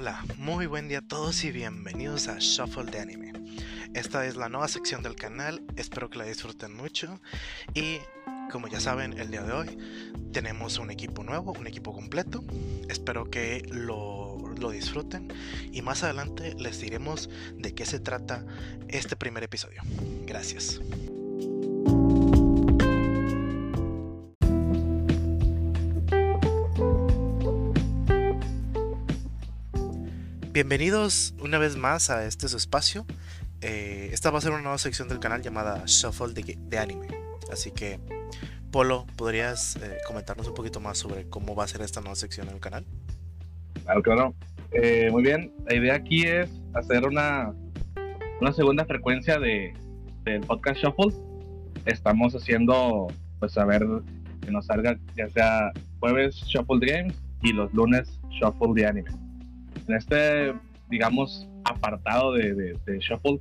Hola, muy buen día a todos y bienvenidos a Shuffle de Anime. Esta es la nueva sección del canal, espero que la disfruten mucho y como ya saben el día de hoy tenemos un equipo nuevo, un equipo completo, espero que lo, lo disfruten y más adelante les diremos de qué se trata este primer episodio. Gracias. Bienvenidos una vez más a este espacio. Eh, esta va a ser una nueva sección del canal llamada Shuffle de, Anime. Así que, Polo, ¿podrías eh, comentarnos un poquito más sobre cómo va a ser esta nueva sección en el canal? Claro, claro. Eh, muy bien. La idea aquí es hacer una, una segunda frecuencia de, del podcast Shuffle. Estamos haciendo, pues, a ver que nos salga ya sea jueves Shuffle Games y los lunes Shuffle de Anime en este, digamos, apartado de, de, Shuffle,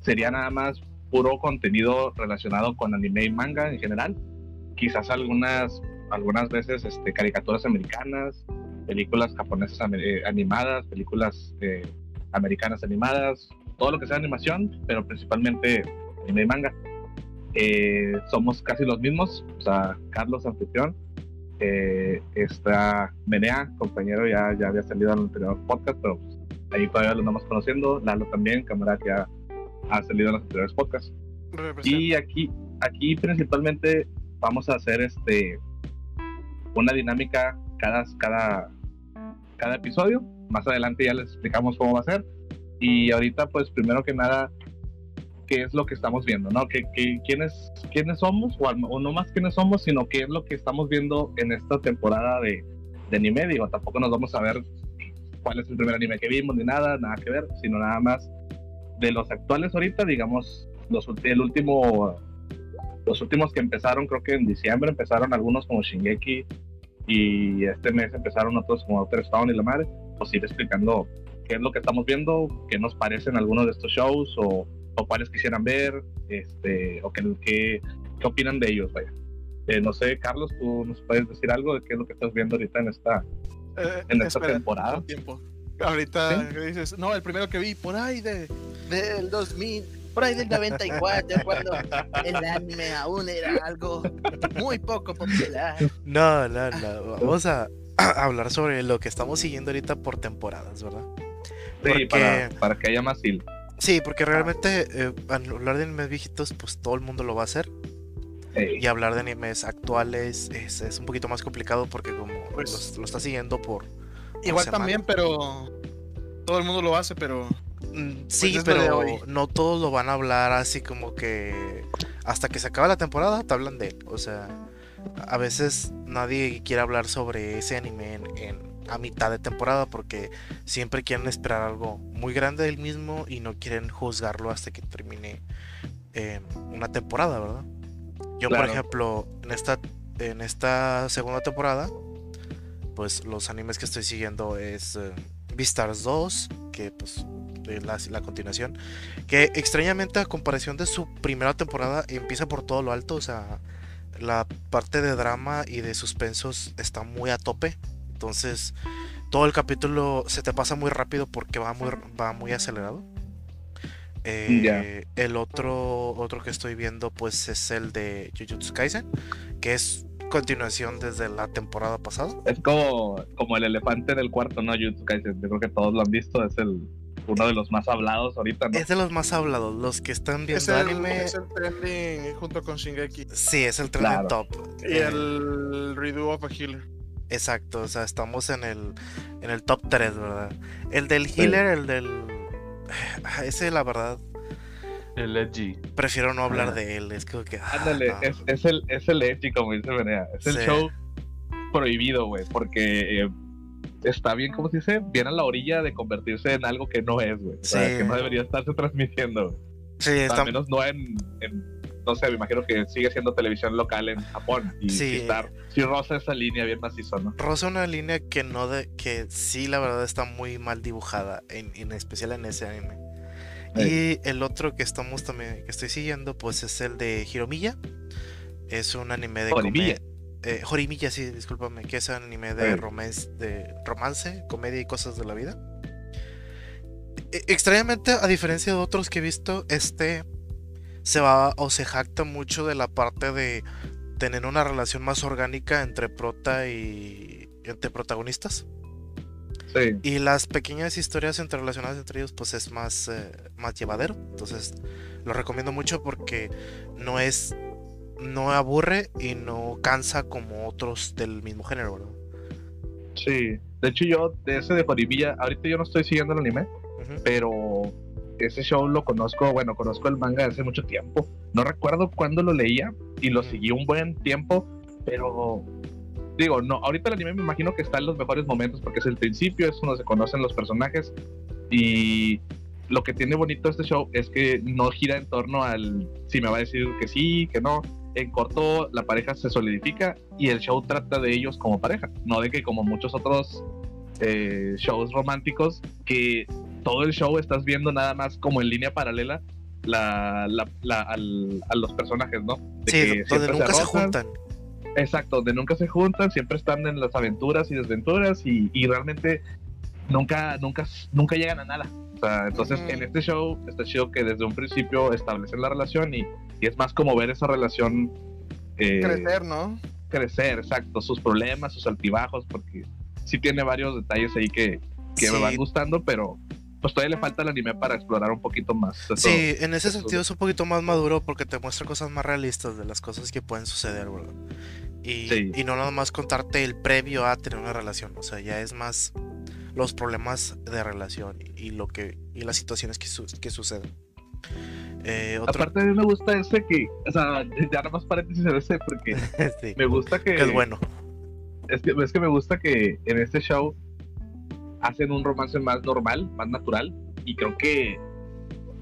sería nada más puro contenido relacionado con anime y manga en general. Quizás algunas, algunas veces este, caricaturas americanas, películas japonesas eh, animadas, películas eh, americanas animadas, todo lo que sea animación, pero principalmente anime y manga. Eh, somos casi los mismos, o sea, Carlos anfitrión, eh, está Menea, compañero, ya, ya había salido en el anterior podcast, pero ahí todavía lo estamos conociendo. Lalo también, camarada que ha, salido en los anteriores podcasts. Y aquí, aquí principalmente vamos a hacer este una dinámica cada, cada, cada episodio. Más adelante ya les explicamos cómo va a ser. Y ahorita, pues primero que nada, qué es lo que estamos viendo, ¿no? ¿Qué, quiénes, quiénes somos, o, no más quiénes somos, sino qué es lo que estamos viendo en esta temporada de, de anime. Digo, tampoco nos vamos a ver cuál es el primer anime que vimos, ni nada, nada que ver, sino nada más de los actuales ahorita, digamos, los, el último, los últimos que empezaron, creo que en diciembre empezaron algunos como Shingeki y este mes empezaron otros como Outer Stone y la madre, pues ir explicando qué es lo que estamos viendo, qué nos parecen algunos de estos shows o o cuáles quisieran ver, este, o qué, qué, qué opinan de ellos, vaya. Eh, no sé, Carlos, tú nos puedes decir algo de qué es lo que estás viendo ahorita en esta, eh, en esta temporada. Tiempo. Ahorita dices, no, el primero que vi por ahí de, del 2000, por ahí del 94, cuando el anime aún era algo muy poco popular. No, no, no. Vamos a, hablar sobre lo que estamos siguiendo ahorita por temporadas, ¿verdad? Sí, para, para que haya más hilo. Sí, porque realmente eh, hablar de animes viejitos, pues todo el mundo lo va a hacer. Y hablar de animes actuales es, un poquito más complicado porque como pues lo, está siguiendo por... igual también, pero todo el mundo lo hace, pero... Mm, pues sí, pero no todos lo van a hablar así como que hasta que se acaba la temporada te hablan de él. O sea, a veces nadie quiere hablar sobre ese anime en a mitad de temporada porque siempre quieren esperar algo muy grande del mismo y no quieren juzgarlo hasta que termine eh, una temporada, ¿verdad? Yo, por ejemplo, en esta, en esta segunda temporada, pues los animes que estoy siguiendo es eh, Beastars 2, que pues es la, la, continuación, que extrañamente a comparación de su primera temporada empieza por todo lo alto, o sea, la parte de drama y de suspensos está muy a tope entonces, todo el capítulo se te pasa muy rápido porque va muy, va muy acelerado. Eh, el otro, otro que estoy viendo, pues es el de Jujutsu Kaisen, que es continuación desde la temporada pasada. Es como, como el elefante del cuarto, ¿no? Jujutsu Kaisen. Yo creo que todos lo han visto, es el uno de los más hablados ahorita, ¿no? Es de los más hablados, los que están viendo anime. Es el trending junto con Shingeki. Sí, es el trending top. Y el Redo of a Healer. Exacto, o sea, estamos en el, en el top 3, ¿verdad? El del healer, el del... Ese, la verdad... El edgy. Prefiero no hablar de él, es como que... Ah, Ándale, es, es, el, es el edgy, como dice Venea. Es el show prohibido, güey, porque... Eh, está bien, como se dice, bien a la orilla de convertirse en algo que no es, güey. O sea, que no debería estarse transmitiendo. Sí, está... Al menos no en no sé, me imagino que sigue siendo televisión local en Japón. Y sí. Si, rosa esa línea bien macizo, ¿no? Rosa una línea que no de, que sí la verdad está muy mal dibujada, en, en especial en ese anime. Y el otro que estamos también, que estoy siguiendo, pues es el de Hiromilla. Es un anime de comedia. Eh, Jorimilla, sí, discúlpame, que es un anime de romance, de romance, comedia y cosas de la vida. e, extrañamente, a diferencia de otros que he visto, este se va o se jacta mucho de la parte de tener una relación más orgánica entre prota y entre protagonistas. Sí. Y las pequeñas historias entrerelacionadas entre ellos, pues es más, eh, más llevadero. Entonces, lo recomiendo mucho porque no es. No aburre y no cansa como otros del mismo género, ¿verdad? Sí. De hecho, yo, de ese de Joribilla, ahorita yo no estoy siguiendo el anime, pero ese show lo conozco, bueno, conozco el manga hace mucho tiempo. No recuerdo cuándo lo leía y lo seguí un buen tiempo, pero digo, no, ahorita el anime me imagino que está en los mejores momentos porque es el principio, es donde se conocen los personajes y lo que tiene bonito este show es que no gira en torno al si me va a decir que sí, que no. En corto, la pareja se solidifica y el show trata de ellos como pareja, no de que como muchos otros eh, shows románticos que todo el show estás viendo nada más como en línea paralela la, a los personajes, ¿no? sí, donde nunca se, juntan. Exacto, donde nunca se juntan, siempre están en las aventuras y desventuras y, y realmente nunca, nunca, nunca llegan a nada. O sea, entonces en este show está chido que desde un principio establecen la relación y, y es más como ver esa relación eh, crecer, ¿no? Crecer, exacto, sus problemas, sus altibajos, porque sí tiene varios detalles ahí que, que me van gustando, pero pues todavía le falta el anime para explorar un poquito más. Sí, en ese sentido es un poquito más maduro porque te muestra cosas más realistas de las cosas que pueden suceder, ¿verdad? Y, y no nada más contarte el previo a tener una relación, o sea, ya es más los problemas de relación y, lo que y las situaciones que, que suceden. Eh, Aparte a mí me gusta ese que, o sea, ya nada más paréntesis en ese porque me gusta que, que es bueno. Es que, es que me gusta que en este show hacen un romance más normal, más natural, y creo que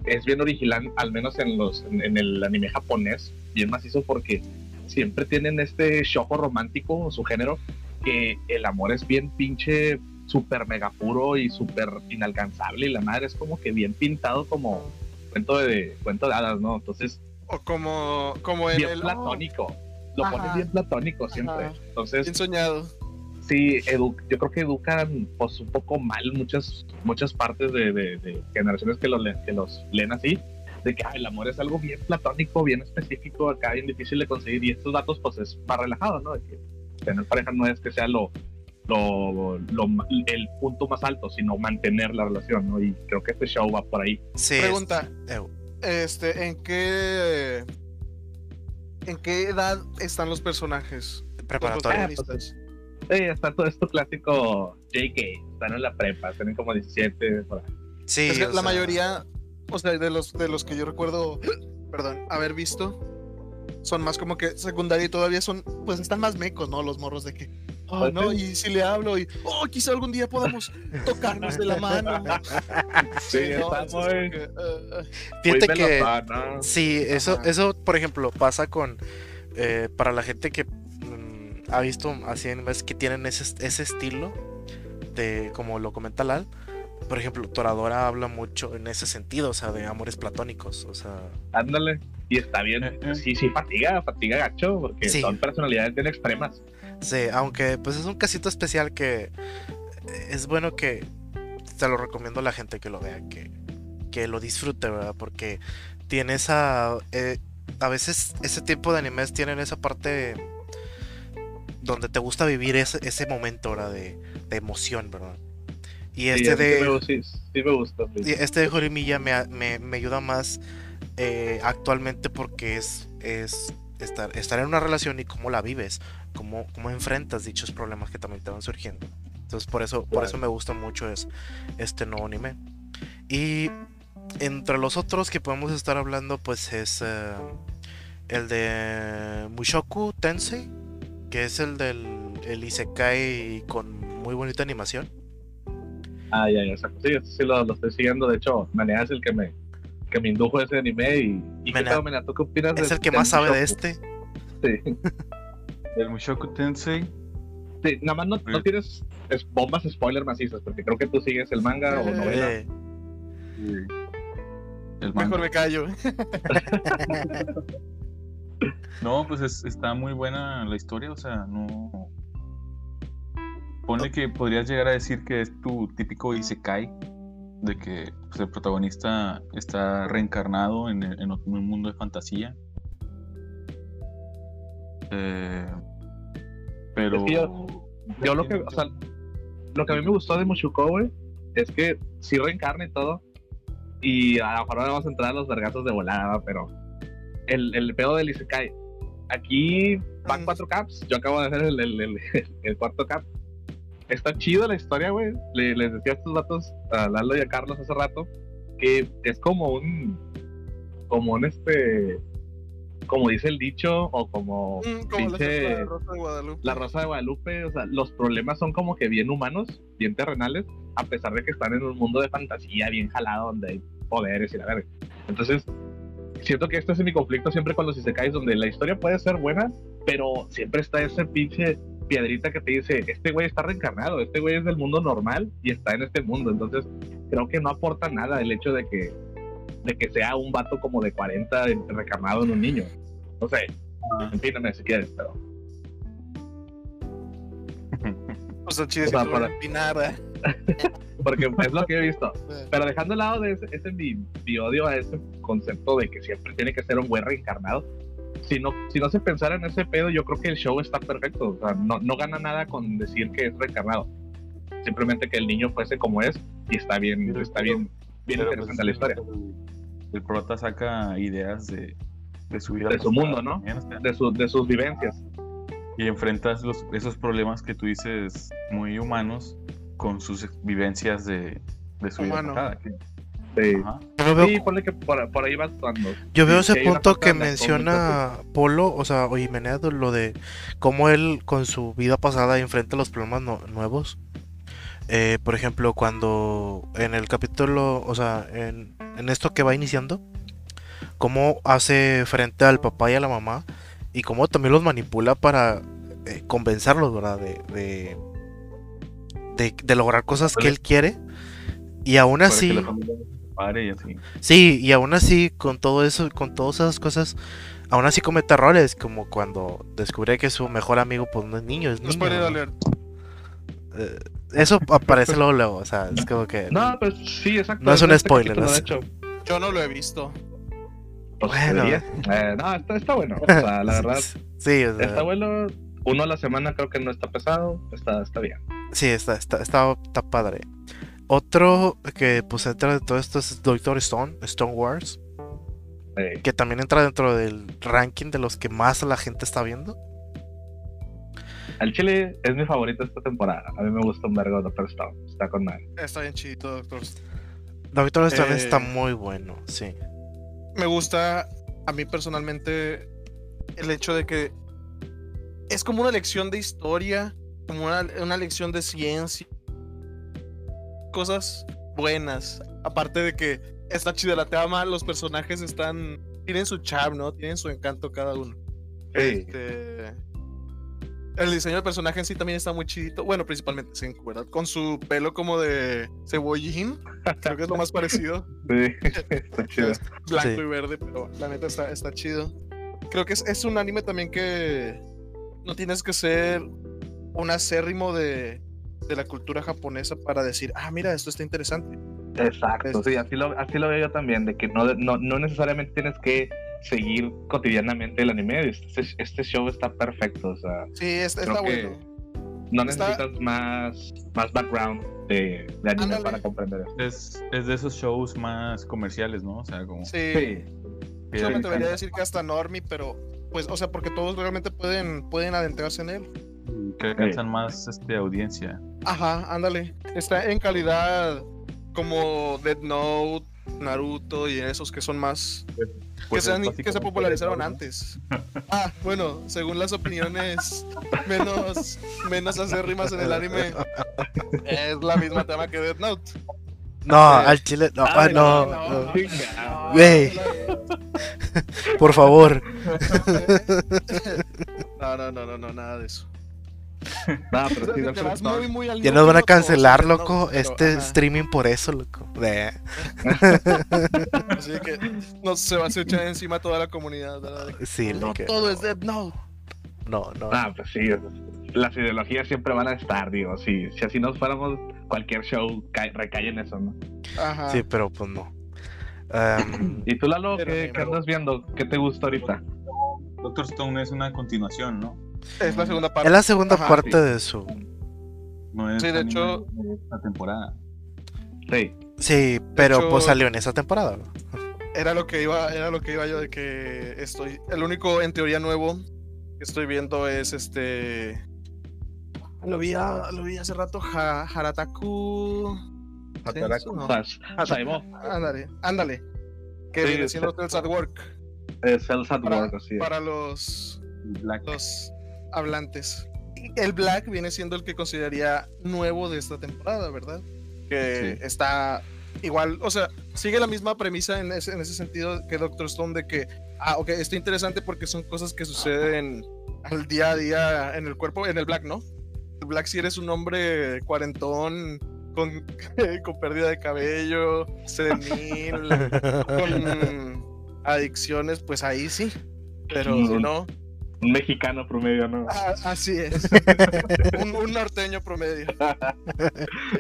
es bien original, al menos en los en, el anime japonés, bien macizo porque siempre tienen este shojo romántico, su género, que el amor es bien pinche, súper mega puro y súper inalcanzable, y la madre es como que bien pintado como cuento de cuento de hadas, ¿no? Entonces... O como, como en bien el... platónico. Lo ponen bien platónico siempre. Entonces... Bien soñado sí, yo creo que educan pues un poco mal muchas, muchas partes de, generaciones que, lo que los leen así, de que el amor es algo bien platónico, bien específico, acá bien difícil de conseguir y estos datos pues es más relajado, ¿no? De que tener pareja no es que sea lo, lo, el punto más alto, sino mantener la relación, ¿no? Y creo que este show va por ahí. Sí, Pregunta, este, ¿en qué en qué edad están los personajes? Preparatorios. Sí, está todo esto clásico JK, están en la prepa, tienen como 17 Sí, la mayoría, o sea, de los, de los que yo recuerdo, perdón, haber visto, son más como que secundaria y todavía son, pues están más mecos, ¿no? Los morros de que, oh, no, y si le hablo y, oh, quizá algún día podamos tocarnos de la mano. Sí, está muy... Fíjate que, sí, eso, eso, por ejemplo, pasa con, eh, para la gente que ha visto así animes que tienen ese, ese estilo de como lo comenta Lal. Por ejemplo, Toradora habla mucho en ese sentido, o sea, de amores platónicos, o sea... Ándale, y está bien, eh, eh. sí, sí, fatiga, fatiga gacho, porque son personalidades bien extremas. Sí, aunque pues es un casito especial que es bueno que te lo recomiendo a la gente que lo vea, que, que lo disfrute, ¿verdad? Porque tiene esa... Eh, a veces ese tipo de animes tienen esa parte donde te gusta vivir ese, ese momento ahora de, emoción, ¿verdad? Y este de. Sí, sí, me gusta. Este de Jorimilla me, me, me ayuda más eh, actualmente porque es, es estar, estar en una relación y cómo la vives, cómo, cómo enfrentas dichos problemas que también te van surgiendo. Entonces por eso, por eso me gusta mucho es, este nuevo anime. Y entre los otros que podemos estar hablando, pues es eh, el de Mushoku Tensei que es el del el Isekai con muy bonita animación. Ah, ya, ya, exacto. Sí, sí lo, lo, estoy siguiendo. De hecho, Manea es el que me, que me indujo a ese anime. ¿Y, y qué, qué opinas Es el que más sabe de este. Sí. ¿El Mushoku Tensei? Sí, nada más no, no tienes bombas spoiler macizas, porque creo que tú sigues el manga o novela. El manga. Mejor me callo. No, pues está muy buena la historia, o sea, no. Pone que podrías llegar a decir que es tu típico Isekai. de que pues, el protagonista está reencarnado en, un mundo de fantasía. Eh, pero. yo, lo que. O sea, lo que a mí me gustó de Mushuko, güey, es que sí reencarna y todo. Y a lo mejor ahora vamos a entrar a los vergatos de volada, pero. El, el pedo del Isekai. Aquí van mm. cuatro caps. Yo acabo de hacer el, el, el cuarto cap está chido la historia, güey. les decía a estos datos, a Lalo y a Carlos hace rato, que es como un, como un este, como dice el dicho, o como, mm, la, Rosa de Guadalupe. La Rosa de Guadalupe, o sea, los problemas son como que bien humanos, bien terrenales, a pesar de que están en un mundo de fantasía bien jalado, donde hay poderes y la verga. Entonces, siento que este es mi conflicto siempre con los isekais, donde la historia puede ser buena, pero siempre está ese pinche piedrita que te dice, este güey está reencarnado, este güey es del mundo normal y está en este mundo. Entonces, creo que no aporta nada el hecho de que, de que sea un vato como de 40 reencarnado en un niño. No sé, empíname si quieres, pero... O sea, chido, para... ¿eh? Porque es lo que he visto. Pero dejando al lado de ese, ese mi, mi, odio a ese concepto de que siempre tiene que ser un güey reencarnado, si no, si no se pensara en ese pedo, yo creo que el show está perfecto. O sea, no, no gana nada con decir que es reencarnado. Simplemente que el niño fuese como es y está bien, está bien, bien interesante pues, la historia. El, prota saca ideas de, de su vida. De su mundo, ¿no? De, su, de sus vivencias. Y enfrentas los, esos problemas que tú dices muy humanos con sus vivencias de, de su vida pasada. Yo veo, que por, ahí va actuando. Yo veo ese punto que menciona Polo, o sea, oye, Meneado, lo de cómo él con su vida pasada enfrenta los problemas nuevos. Eh, por ejemplo, cuando en el capítulo, o sea, en, esto que va iniciando, cómo hace frente al papá y a la mamá y cómo también los manipula para eh, convencerlos, ¿verdad? De, de, de, lograr cosas que él quiere. Y aún así y así. Sí, y aún así, con todo eso, con todas esas cosas, aún así comete errores, como cuando descubre que su mejor amigo, pues no es niño, es niño. Eh, eso aparece luego, luego, o sea, es como que... No, pero sí, exacto. No es un spoiler, ¿no? Yo no lo he visto. Pues bueno. Eh, no, está, está, bueno. O sea, la verdad. Sí, o sea... Está bueno. Uno a la semana creo que no está pesado. Está, está bien. Sí, está, está, está, está padre. Otro que pues entra de todo esto es Doctor Stone, Stone Wars. Que también entra dentro del ranking de los que más la gente está viendo. El chile es mi favorito esta temporada. A mí me gusta un vergo Doctor Stone. Está con mal. Está bien chido Doctor Stone. Doctor Stone eh, está muy bueno, sí. Me gusta a mí personalmente el hecho de que es como una lección de historia, como una, una lección de ciencia cosas buenas. Aparte de que está chida la trama, los personajes están. Tienen su charm, ¿no? Tienen su encanto cada uno. Este, el diseño del personaje en sí también está muy chidito. Bueno, principalmente Senku, ¿verdad? Con su pelo como de cebollín. Creo que es lo más parecido. Sí, está chido. Blanco y verde, pero la neta está, está chido. Creo que es, es un anime también que no tienes que ser un acérrimo de, de la cultura japonesa para decir, ah, mira, esto está interesante. Exacto, sí, así lo, así lo veo yo también, de que no, no, no necesariamente tienes que seguir cotidianamente el anime, este, este show está perfecto, o sea... Sí, está, bueno. No necesitas más, más background de, de anime para comprender eso. Es, es de esos shows más comerciales, ¿no? O sea, como... Sí. Yo me debería decir que hasta Normie, pero pues, o sea, porque todos realmente pueden, pueden adentrarse en él que alcanzan más este, audiencia. Ajá, ándale. Está en calidad como Dead Note, Naruto y esos que son más. Pues, que, se popularizaron antes. Ah, bueno, según las opiniones menos, menos acérrimas en el anime, es la misma tema que Dead Note. No, al chile, no, ah, no, no, Por favor. No, no, no, no, no, nada de eso. ya nos van a cancelar, loco, este streaming por eso, loco. Así que no se va a echar encima toda la comunidad. Sí, no todo es Dead Note. No, no. Ah, pues sí, las ideologías siempre van a estar, digo, si, si así nos fuéramos, cualquier show recae en eso, ¿no? Ajá. Sí, pero pues no. ¿Y tú, Lalo, ¿qué, ¿qué, andas viendo? ¿Qué te gusta ahorita? Doctor Stone es una continuación, ¿no? Es la segunda parte. Es la segunda parte de su. sí, de hecho. La temporada. Sí. Sí, pero pues salió en esa temporada. Era lo que iba, era lo que iba yo de que estoy. El único en teoría nuevo que estoy viendo es este. Lo vi, lo vi hace rato, Harataku. Hataraku. Ándale, ándale. Que viene siendo Cells at Work. Cells at Work, así Para los, los hablantes. El Black viene siendo el que consideraría nuevo de esta temporada, ¿verdad? Que está igual, o sea, sigue la misma premisa en ese, en ese sentido que Doctor Stone de que, ah, ok, está interesante porque son cosas que suceden al día a día en el cuerpo, en el Black, ¿no? El Black si eres un hombre cuarentón, con, con pérdida de cabello, senil, con adicciones, pues ahí sí. Pero no. Un mexicano promedio, ¿no? Ah, así es. un, norteño promedio.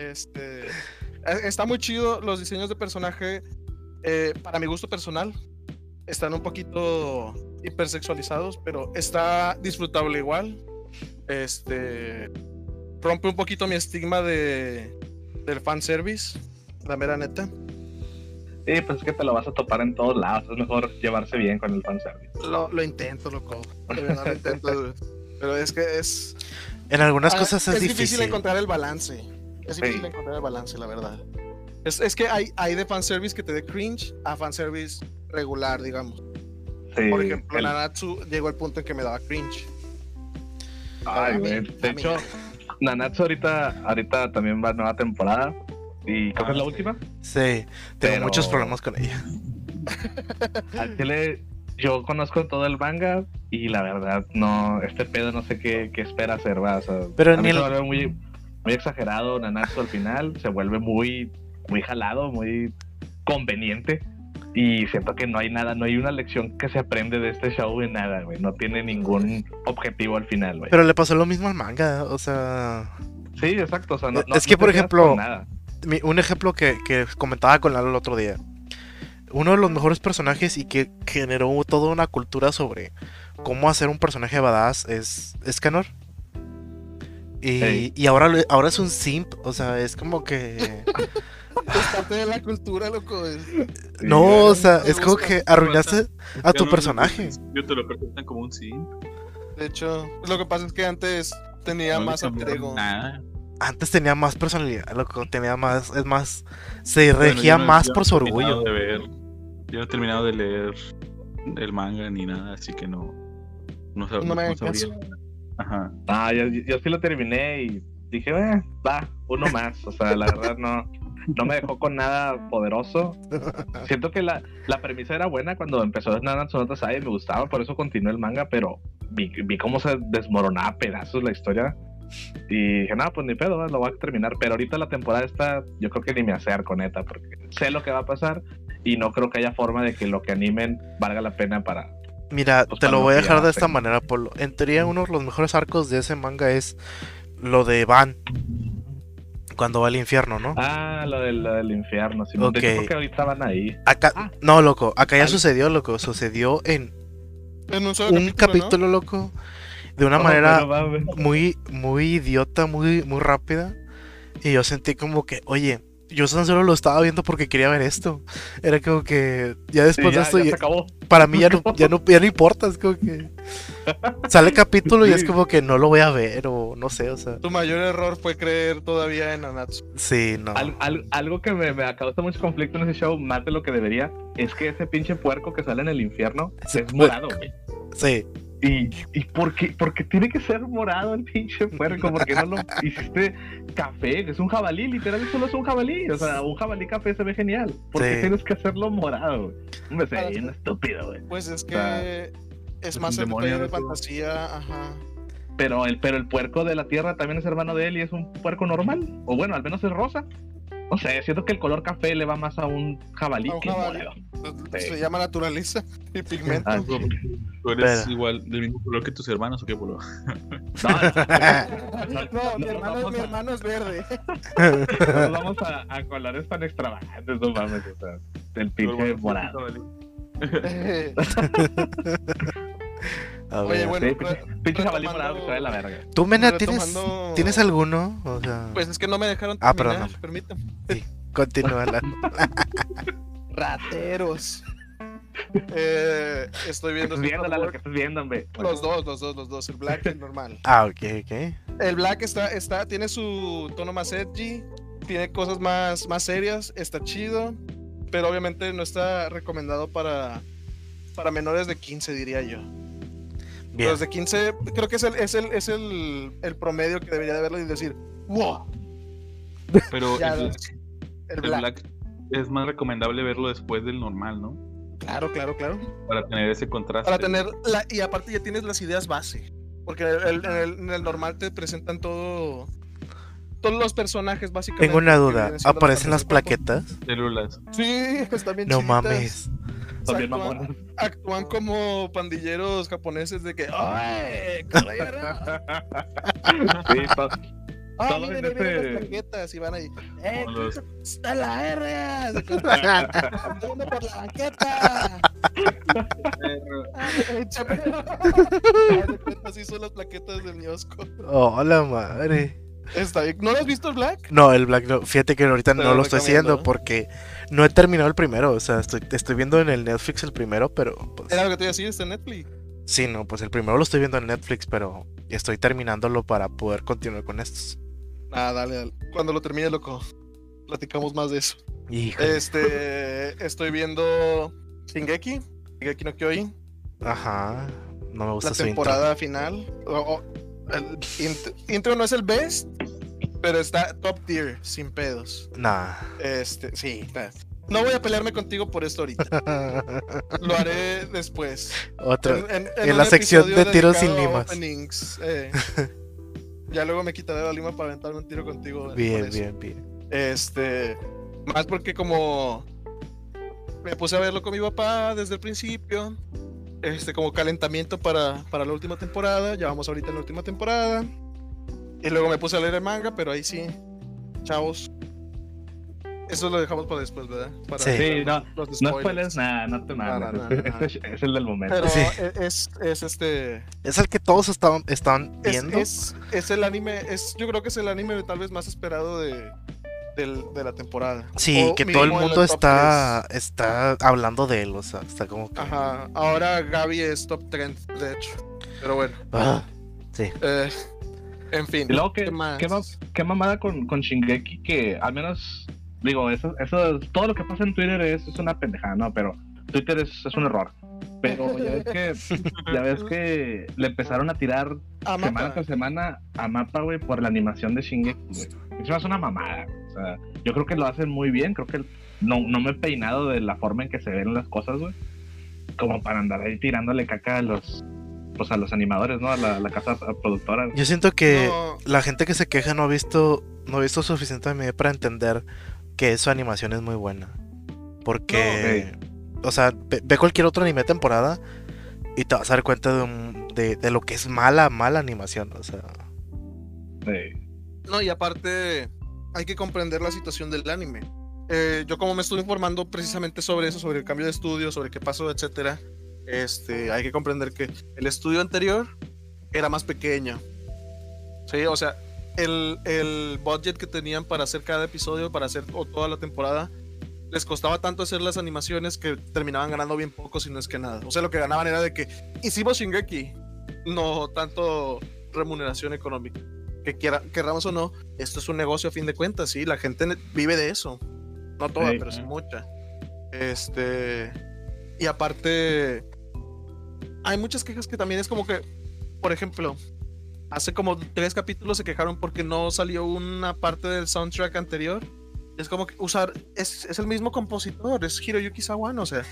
este, está muy chido los diseños de personaje. Eh, para mi gusto personal, están un poquito hipersexualizados, pero está disfrutable igual. Este rompe un poquito mi estigma de del fanservice, la mera neta. Sí, pues es que te lo vas a topar en todos lados. Es mejor llevarse bien con el fanservice. Lo, lo intento, loco. De verdad lo intento. pero es que es. En algunas ah, cosas es, difícil. difícil encontrar el balance. Es difícil encontrar el balance, la verdad. Es, es que hay, hay de fanservice que te dé cringe a fanservice regular, digamos. Por ejemplo, Nanatsu llegó al punto en que me daba cringe. Ay, güey. De hecho, Nanatsu ahorita, ahorita también va nueva temporada. ¿Y cuál es la última? Sí, tengo muchos problemas con ella. Al chile, yo conozco todo el manga y la verdad, no, este pedo no sé qué, qué espera hacer, va. Pero ni muy, muy exagerado Nanatsu al final, se vuelve muy, muy jalado, muy conveniente. Y siento que no hay nada, no hay una lección que se aprende de este show de nada, güey. No tiene ningún objetivo al final, güey. Pero le pasó lo mismo al manga, o sea. Sí, exacto. O sea, no, es que, por ejemplo, un ejemplo que, comentaba con Lalo el otro día. Uno de los mejores personajes y que generó toda una cultura sobre cómo hacer un personaje badass es Scanor. Y, y ahora, ahora es un simp, o sea, es como que. Es parte de la cultura, loco. No, o sea, es como que arruinaste a tu personaje. Yo te lo presentan como un sí. De hecho, lo que pasa es que antes tenía más entrego. Antes tenía más personalidad, loco. Tenía más, es más, se regía más por su orgullo. yo no he terminado de leer el manga ni nada, así que no. No, no, me Ajá. Ah, yo, yo, sí lo terminé y dije, eh, va, uno más. O sea, la verdad no no me dejó con nada poderoso. Siento que la, la premisa era buena cuando empezó Nanatsu no Taizai, me gustaba, por eso continué el manga, pero vi, vi cómo se desmoronaba a pedazos la historia. Y dije, no, pues ni pedo, lo voy a terminar. Pero ahorita la temporada está, yo creo que ni me acerco, neta, porque sé lo que va a pasar y no creo que haya forma de que lo que animen valga la pena para. Mira, pues, te lo voy a dejar de esta manera, Polo. En teoría, uno de los mejores arcos de ese manga es lo de Van cuando va al infierno, ¿no? Ah, lo del, del infierno, sí. Okay. que ahorita van ahí. Acá, ah. no, loco, acá ya sucedió, loco. Sucedió en, en un, capítulo, loco. De una oh, manera muy, muy idiota, muy, muy rápida. Y yo sentí como que, oye, yo solo lo estaba viendo porque quería ver esto. Era como que ya después de esto, para mí ya no, ya no, ya no importa, es como que sale capítulo y es como que no lo voy a ver o no sé, o sea. Tu mayor error fue creer todavía en Anatsu. Sí, no. algo que me, me causa mucho conflicto en ese show, más de lo que debería, es que ese pinche puerco que sale en el infierno es morado, güey. Sí. ¿Y, y por, qué, porque tiene que ser morado el pinche puerco? ¿Por qué no lo hiciste café? Es un jabalí, literalmente solo es un jabalí. O sea, un jabalí café se ve genial. ¿Por qué tienes que hacerlo morado? Me sé, bien estúpido, güey. Pues es que es más el demonio de fantasía, ajá. Pero el, pero el puerco de la tierra también es hermano de él y es un puerco normal. O bueno, al menos es rosa. No sé, siento que el color café le va más a un jabalí, que Se llama naturaleza y pigmento. Ah, ¿Tú eres igual del mismo color que tus hermanos o qué color? No, mi, hermano, mi hermano es verde. Nos vamos a, a colores tan extravagantes, no mames, o sea, del pinche morado. Oye, bueno, pinche jabalí morado trae la verga. ¿Tú, Mena, tienes, ¿tienes alguno? O sea... Pues es que no me dejaron terminar, ah, perdón. permítame. Sí, continúa. Rateros. Eh, estoy viendo. Estás viendo lo que estás viendo, hombre. Los dos, los dos, los dos. El black y el normal. Ah, ok, ok. El black está, está, tiene su tono más edgy, tiene cosas más, más serias, está chido, pero obviamente no está recomendado para, para menores de 15, diría yo. Los de 15, creo que es el, es el, es el, el promedio que debería de verlo y decir, ¡wow! Pero el, black. es más recomendable verlo después del normal, ¿no? Claro, claro, claro. Para tener ese contraste. Para tener la, y aparte ya tienes las ideas base. Porque en el, normal te presentan todo. Todos los personajes, básicamente. Tengo una duda. ¿Aparecen las plaquetas? Células. Sí, están bien No mames actúan, como pandilleros japoneses de que ¡Ay! sí, Ah, miren, miren este... las plaquetas y van ahí. ¡Eh! ¡Está la R! ¡Ando por la banqueta! Así son las plaquetas del ñosco. ¡Oh, la madre! Está bien. ¿No lo has visto el Black? No, el Black no. Fíjate que ahorita no lo estoy haciendo porque no he terminado el primero. O sea, estoy, estoy viendo en el Netflix el primero, pero. Pues... Era lo que te iba a decir, está en Netflix. Sí, no, pues el primero lo estoy viendo en Netflix, pero estoy terminándolo para poder continuar con estos. Ah, dale, dale. Cuando lo termine, loco, platicamos más de eso. Este, estoy viendo Shingeki, Shingeki no Kyojin. Ajá, no me gusta La temporada final. El intro no es el best, pero está top tier, sin pedos. Nah. Este, sí, No voy a pelearme contigo por esto ahorita. Lo haré después. Otro. En, la sección de tiros sin limas. Eh. Ya luego me quitaré la lima para aventarme un tiro contigo. Bien, bien, bien. Este. Más porque como me puse a verlo con mi papá desde el principio. Este, como calentamiento para, para la última temporada. Ya vamos ahorita en la última temporada. Y luego me puse a leer el manga, pero ahí sí. Chavos. Eso lo dejamos para después, ¿verdad? Para sí, no, no spoilers nada, no te nada. Este es, el del momento. Pero e, es, es, este. Es el que todos estaban, están viendo. Es, es, el anime, es, yo creo que es el anime tal vez más esperado de, de la temporada. Sí, que todo el mundo está, está hablando de él, o sea, está como que... Ajá, ahora Gaby es top 30, de hecho. Pero bueno. Ah, sí. Eh, en fin. Y luego, ¿qué, ¿qué, qué, mamada con, con Shingeki que al menos Digo, eso, eso, todo lo que pasa en Twitter es, es una pendejada, ¿no? Pero Twitter es, es, un error. Pero ya ves que, ya ves que le empezaron a tirar semana tras semana a mapa, güey, por la animación de Shingeki, güey. Eso es una mamada. O sea, yo creo que lo hacen muy bien. Creo que no, no me he peinado de la forma en que se ven las cosas, güey. Como para andar ahí tirándole caca a los, pues a los animadores, ¿no? A la, casa productora. Yo siento que la gente que se queja no ha visto, no ha visto suficiente para entender que su animación es muy buena. Porque, o sea, ve, cualquier otro anime temporada y te vas a dar cuenta de, de, lo que es mala, mala animación. O sea, no, y aparte, hay que comprender la situación del anime. Eh, yo, como me estoy informando precisamente sobre eso, sobre el cambio de estudio, sobre qué pasó, etcétera, este, hay que comprender que el estudio anterior era más pequeño. Sí, o sea, el, el budget que tenían para hacer cada episodio, para hacer toda la temporada, les costaba tanto hacer las animaciones que terminaban ganando bien poco, si no es que nada. O sea, lo que ganaban era de que hicimos Shingeki, no tanto remuneración económica. Que quiera, querramos o no, esto es un negocio a fin de cuentas, sí, la gente vive de eso. No toda, pero sí mucha. Este. Y aparte, hay muchas quejas que también es como que, por ejemplo, hace como tres capítulos se quejaron porque no salió una parte del soundtrack anterior. Es como que usar, es, es el mismo compositor, es Hiroyuki Sawano, o sea,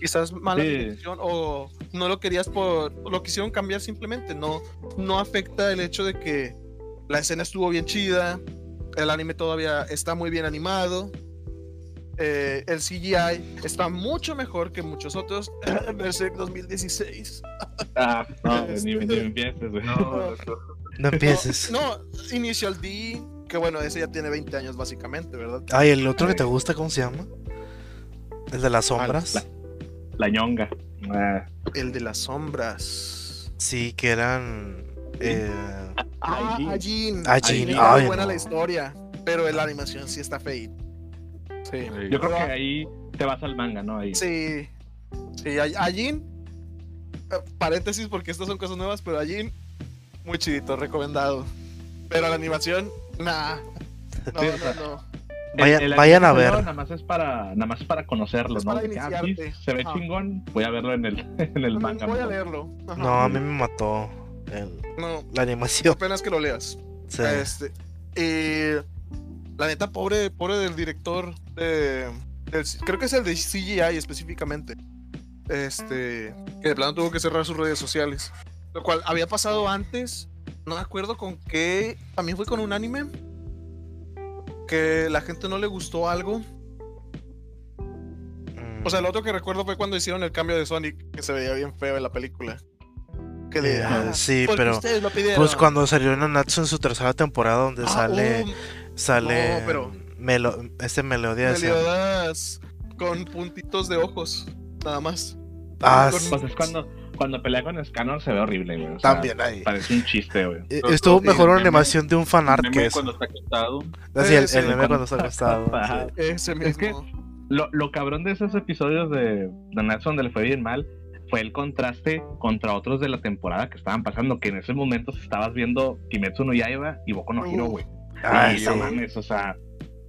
quizás mala dirección o no lo querías por, lo quisieron cambiar simplemente, no, no afecta el hecho de que la escena estuvo bien chida, el anime todavía está muy bien animado. Eh, el CGI está mucho mejor que muchos otros. Berserk 2016. Ah, no, ni, ni empieces, güey. No, no empieces. No, Initial D, que bueno, ese ya tiene 20 años básicamente, ¿verdad? Ay, el otro que te gusta, ¿cómo se llama? El de las sombras. La, la ñonga. Ah, El de las sombras. Sí, que eran. Eh, Ah, Ajin. Ajin. Ajin, Está ay, buena no. la historia, pero la animación sí está fea. Sí. Yo creo que ahí te vas al manga, ¿no? Ahí. Sí. Sí, Ay- Ajin. eh, Paréntesis porque estas son cosas nuevas, pero Ajin, muy chidito, recomendado. Pero la animación, nah. No, Sí, o no, sea, no. Vayan- vayan a ver. Nada más es para, nada más es para conocerlo, Es ¿no? para ah, iniciarte. se ve Ajá. chingón, voy a verlo en el, en el manga. Voy a leerlo. Ajá. no, a mí me mató el- No, la animación. apenas que lo leas. Sí. Este, y la neta, pobre, pobre del director de, del- creo que es el de CGI específicamente. Este, que de plano tuvo que cerrar sus redes sociales. Lo cual había pasado antes. No me acuerdo con qué. También fue con un anime. Que la gente no le gustó algo. Mm, O sea, el otro que recuerdo fue cuando hicieron el cambio de Sonic, que se veía bien feo en la película. Que Eh, "Ah, sí, pero. ustedes lo pidieron". Pues cuando salió Nanatsu en su tercera temporada, donde Ah, sale. uh, sale. no, pero- Melo, este melodía. ese- Meliodas con puntitos de ojos, nada más. Ah, con- sí, Pues es cuando, cuando pelea con Scanner se ve horrible, güey. o sea, También ahí. Parece un chiste, güey. Eh, Pero Estuvo mejor una animación de un fanart El que meme eso. cuando está acostado. Así, el, meme cuando- está acostado. Ajá. sí. Ese mismo. Es que- Lo, lo cabrón de esos episodios de, de Natsu donde le fue bien mal fue el contraste contra otros de la temporada que estaban pasando, que en ese momento estabas viendo Kimetsu no Yaiba y Boku no Hero, Uh. güey. Ay, y sí. no mames, o sea,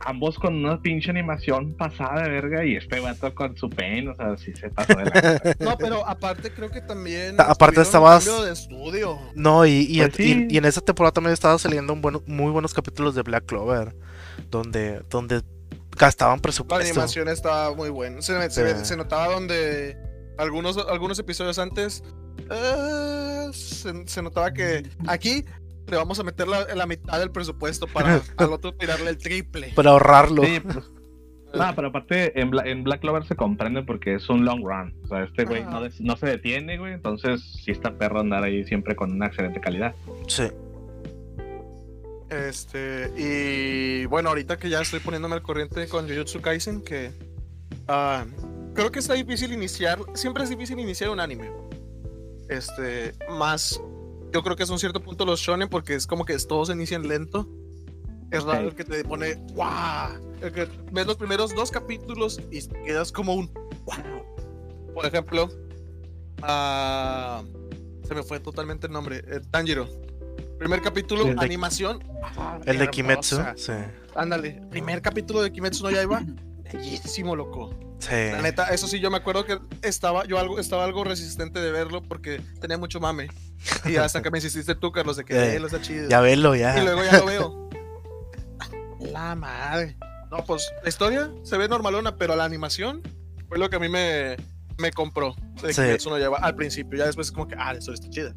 ambos con una pinche animación pasada de verga y este vato con su pen, o sea, sí se pasó de la... No, pero aparte creo que también. Ta- aparte estabas- de estudio. No, y, y, Pues y- sí. y en esa temporada también estaba saliendo un buen- muy buenos capítulos de Black Clover. Donde, donde gastaban La presupuesto. animación estaba muy buena. Se, Sí. se notaba donde algunos, algunos episodios antes. eh, se, se notaba que aquí le vamos a meter la, la mitad del presupuesto para al otro tirarle el triple. Para ahorrarlo. Sí, pues, no, pero aparte en, Bla- en Black Clover se comprende porque es un long run. O sea, este güey Ajá. no, se detiene, güey. Entonces sí está perro andar ahí siempre con una excelente calidad. Sí. Este, y bueno, ahorita que ya estoy poniéndome al corriente con Jujutsu Kaisen, que ah, creo que está difícil iniciar, siempre es difícil iniciar un anime. Este, más, yo creo que es un cierto punto los shonen porque es como que todos inician lento. Es raro el que te pone, ¡wow! El que ves los primeros dos capítulos y quedas como un, ¡wow! Por ejemplo, ah, se me fue totalmente el nombre, eh, Tanjiro. Primer capítulo, El de- animación. ah, El de Kimetsu. Sí. Ándale, primer capítulo de Kimetsu no Yaiba. Bellísimo, loco. Sí. La neta, eso sí, yo me acuerdo que estaba yo algo, estaba algo resistente de verlo porque tenía mucho mame. Y hasta que me insististe tú, Carlos, de que "Eh, lo está chido. Ya velo, Y ya. luego ya lo veo. La madre. No, pues la historia se ve normalona, pero la animación fue lo que a mí me, me compró. De Sí. Kimetsu no Yaiba al principio. Ya después es como que, ah, la historia está chida.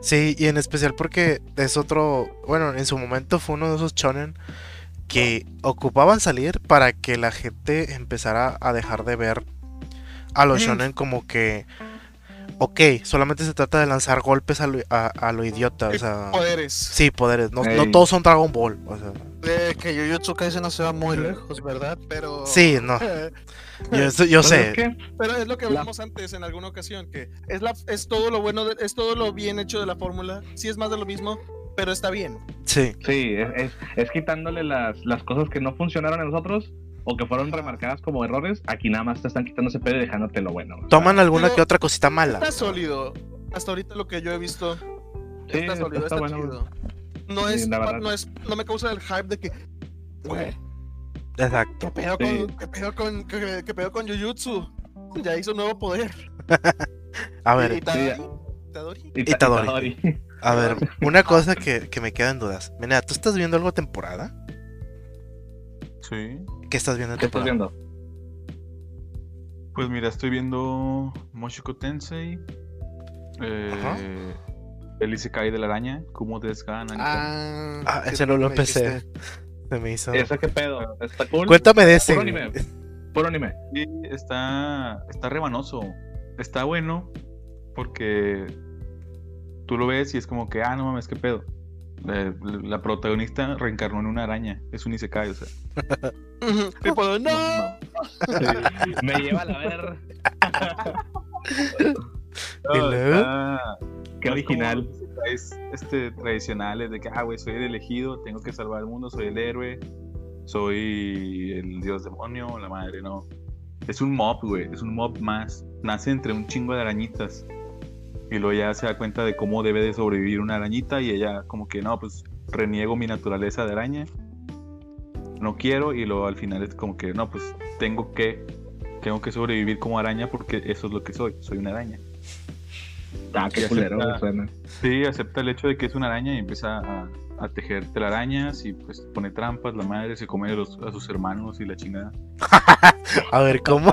Sí, y en especial porque es otro. Bueno, en su momento fue uno de esos shonen que ocupaban salir para que la gente empezara a dejar de ver a los shonen como que. Ok, solamente se trata de lanzar golpes a lo, a, a lo idiota, o sea. Poderes. Sí, poderes. No, no todos son Dragon Ball. O sea, De que Jujutsu Kaisen no se va muy lejos, ¿verdad? Pero. sí, no. Yo, yo Pues sé. es que Pero es lo que La- hablamos antes en alguna ocasión, que es, la, es todo lo bueno, de- es todo lo bien hecho de la fórmula. Sí es más de lo mismo, pero está bien. Sí. Sí, es, es, es quitándole las, las cosas que no funcionaron en nosotros o que fueron remarcadas como errores. Aquí nada más te están quitando ese pedo y dejándote lo bueno. Toman alguna Pero- que otra cosita mala. Está sólido. Hasta ahorita lo que yo he visto Sí, está sólido, está está, bueno. chido. No Sí, es, no es, no me causa el hype de que, güey, Exacto. ¿qué pedo Sí. con, qué pedo con, qué, qué pedo con Jujutsu? Ya hizo un nuevo poder. A ver, Itadori, Itadori. Y Itadori. Itadori. A ver, una cosa que, que me queda en dudas. Mira, ¿tú estás viendo algo temporada? Sí. ¿Qué estás viendo en ¿Qué estás temporada? viendo? Pues mira, estoy viendo Moshiko Tensei. Eh, Ajá. el Isekai de la araña, como Desgan Ah, Ah, ese no lo empecé. Se me hizo. ¿Esa qué pedo? ¿Está cool? Cuéntame de ese. Puro anime. Puro anime. Sí, está, está rebanoso. Está bueno porque tú lo ves y es como que, ah, no mames, qué pedo. La, la protagonista reencarnó en una araña. Es un isekai, o sea. Y puedo, no. Me lleva a la ver. Qué no es como original. isekais, este, tradicionales de que, ah, güey, soy el elegido, tengo que salvar el mundo, soy el héroe, soy el dios demonio, la madre, no. Es un mob, güey, es un mob más. Nace entre un chingo de arañitas. Y luego ya se da cuenta de cómo debe de sobrevivir una arañita y ella como que, no, pues reniego mi naturaleza de araña. No quiero y luego al final es como que, no, pues tengo que, tengo que sobrevivir como araña porque eso es lo que soy, soy una araña. Ah, qué culero suena. Sí, acepta el hecho de que es una araña y empieza a, a tejer telarañas y pues pone trampas, la madre se come a, los- a sus hermanos y la chingada. A ver, ¿cómo?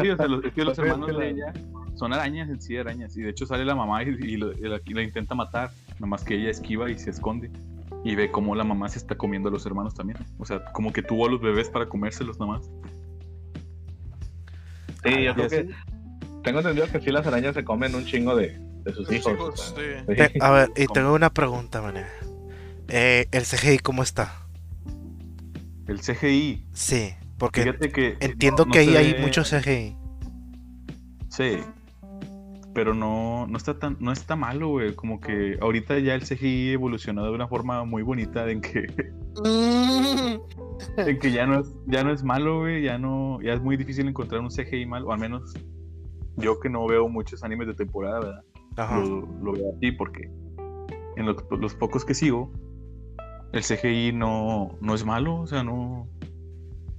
Sí, o sea, los, es que los hermanos de la- ella son arañas en sí, arañas. Y de hecho sale la mamá y, y lo- y la, y la intenta matar, nomás que ella esquiva y se esconde. Y ve cómo la mamá se está comiendo a los hermanos también. O sea, como que tuvo a los bebés para comérselos nomás. Sí, yo Y creo así- que. Tengo entendido que sí, las arañas se comen un chingo de, de sus hijos. sí. sí. A ver, y tengo una pregunta, mané. Eh, ¿El CGI cómo está? El CGI. Sí, porque Fíjate que. entiendo no- no que ahí hay mucho CGI. Sí. Pero no, no está tan, no está malo, güey. Como que ahorita ya el CGI evolucionó de una forma muy bonita en que, en que ya no es, ya no es malo, güey. Ya no, ya es muy difícil encontrar un CGI malo. O al menos yo que no veo muchos animes de temporada, ¿verdad? Ajá. Lo, lo veo así porque en los, los pocos que sigo, el CGI no, no es malo. O sea, no,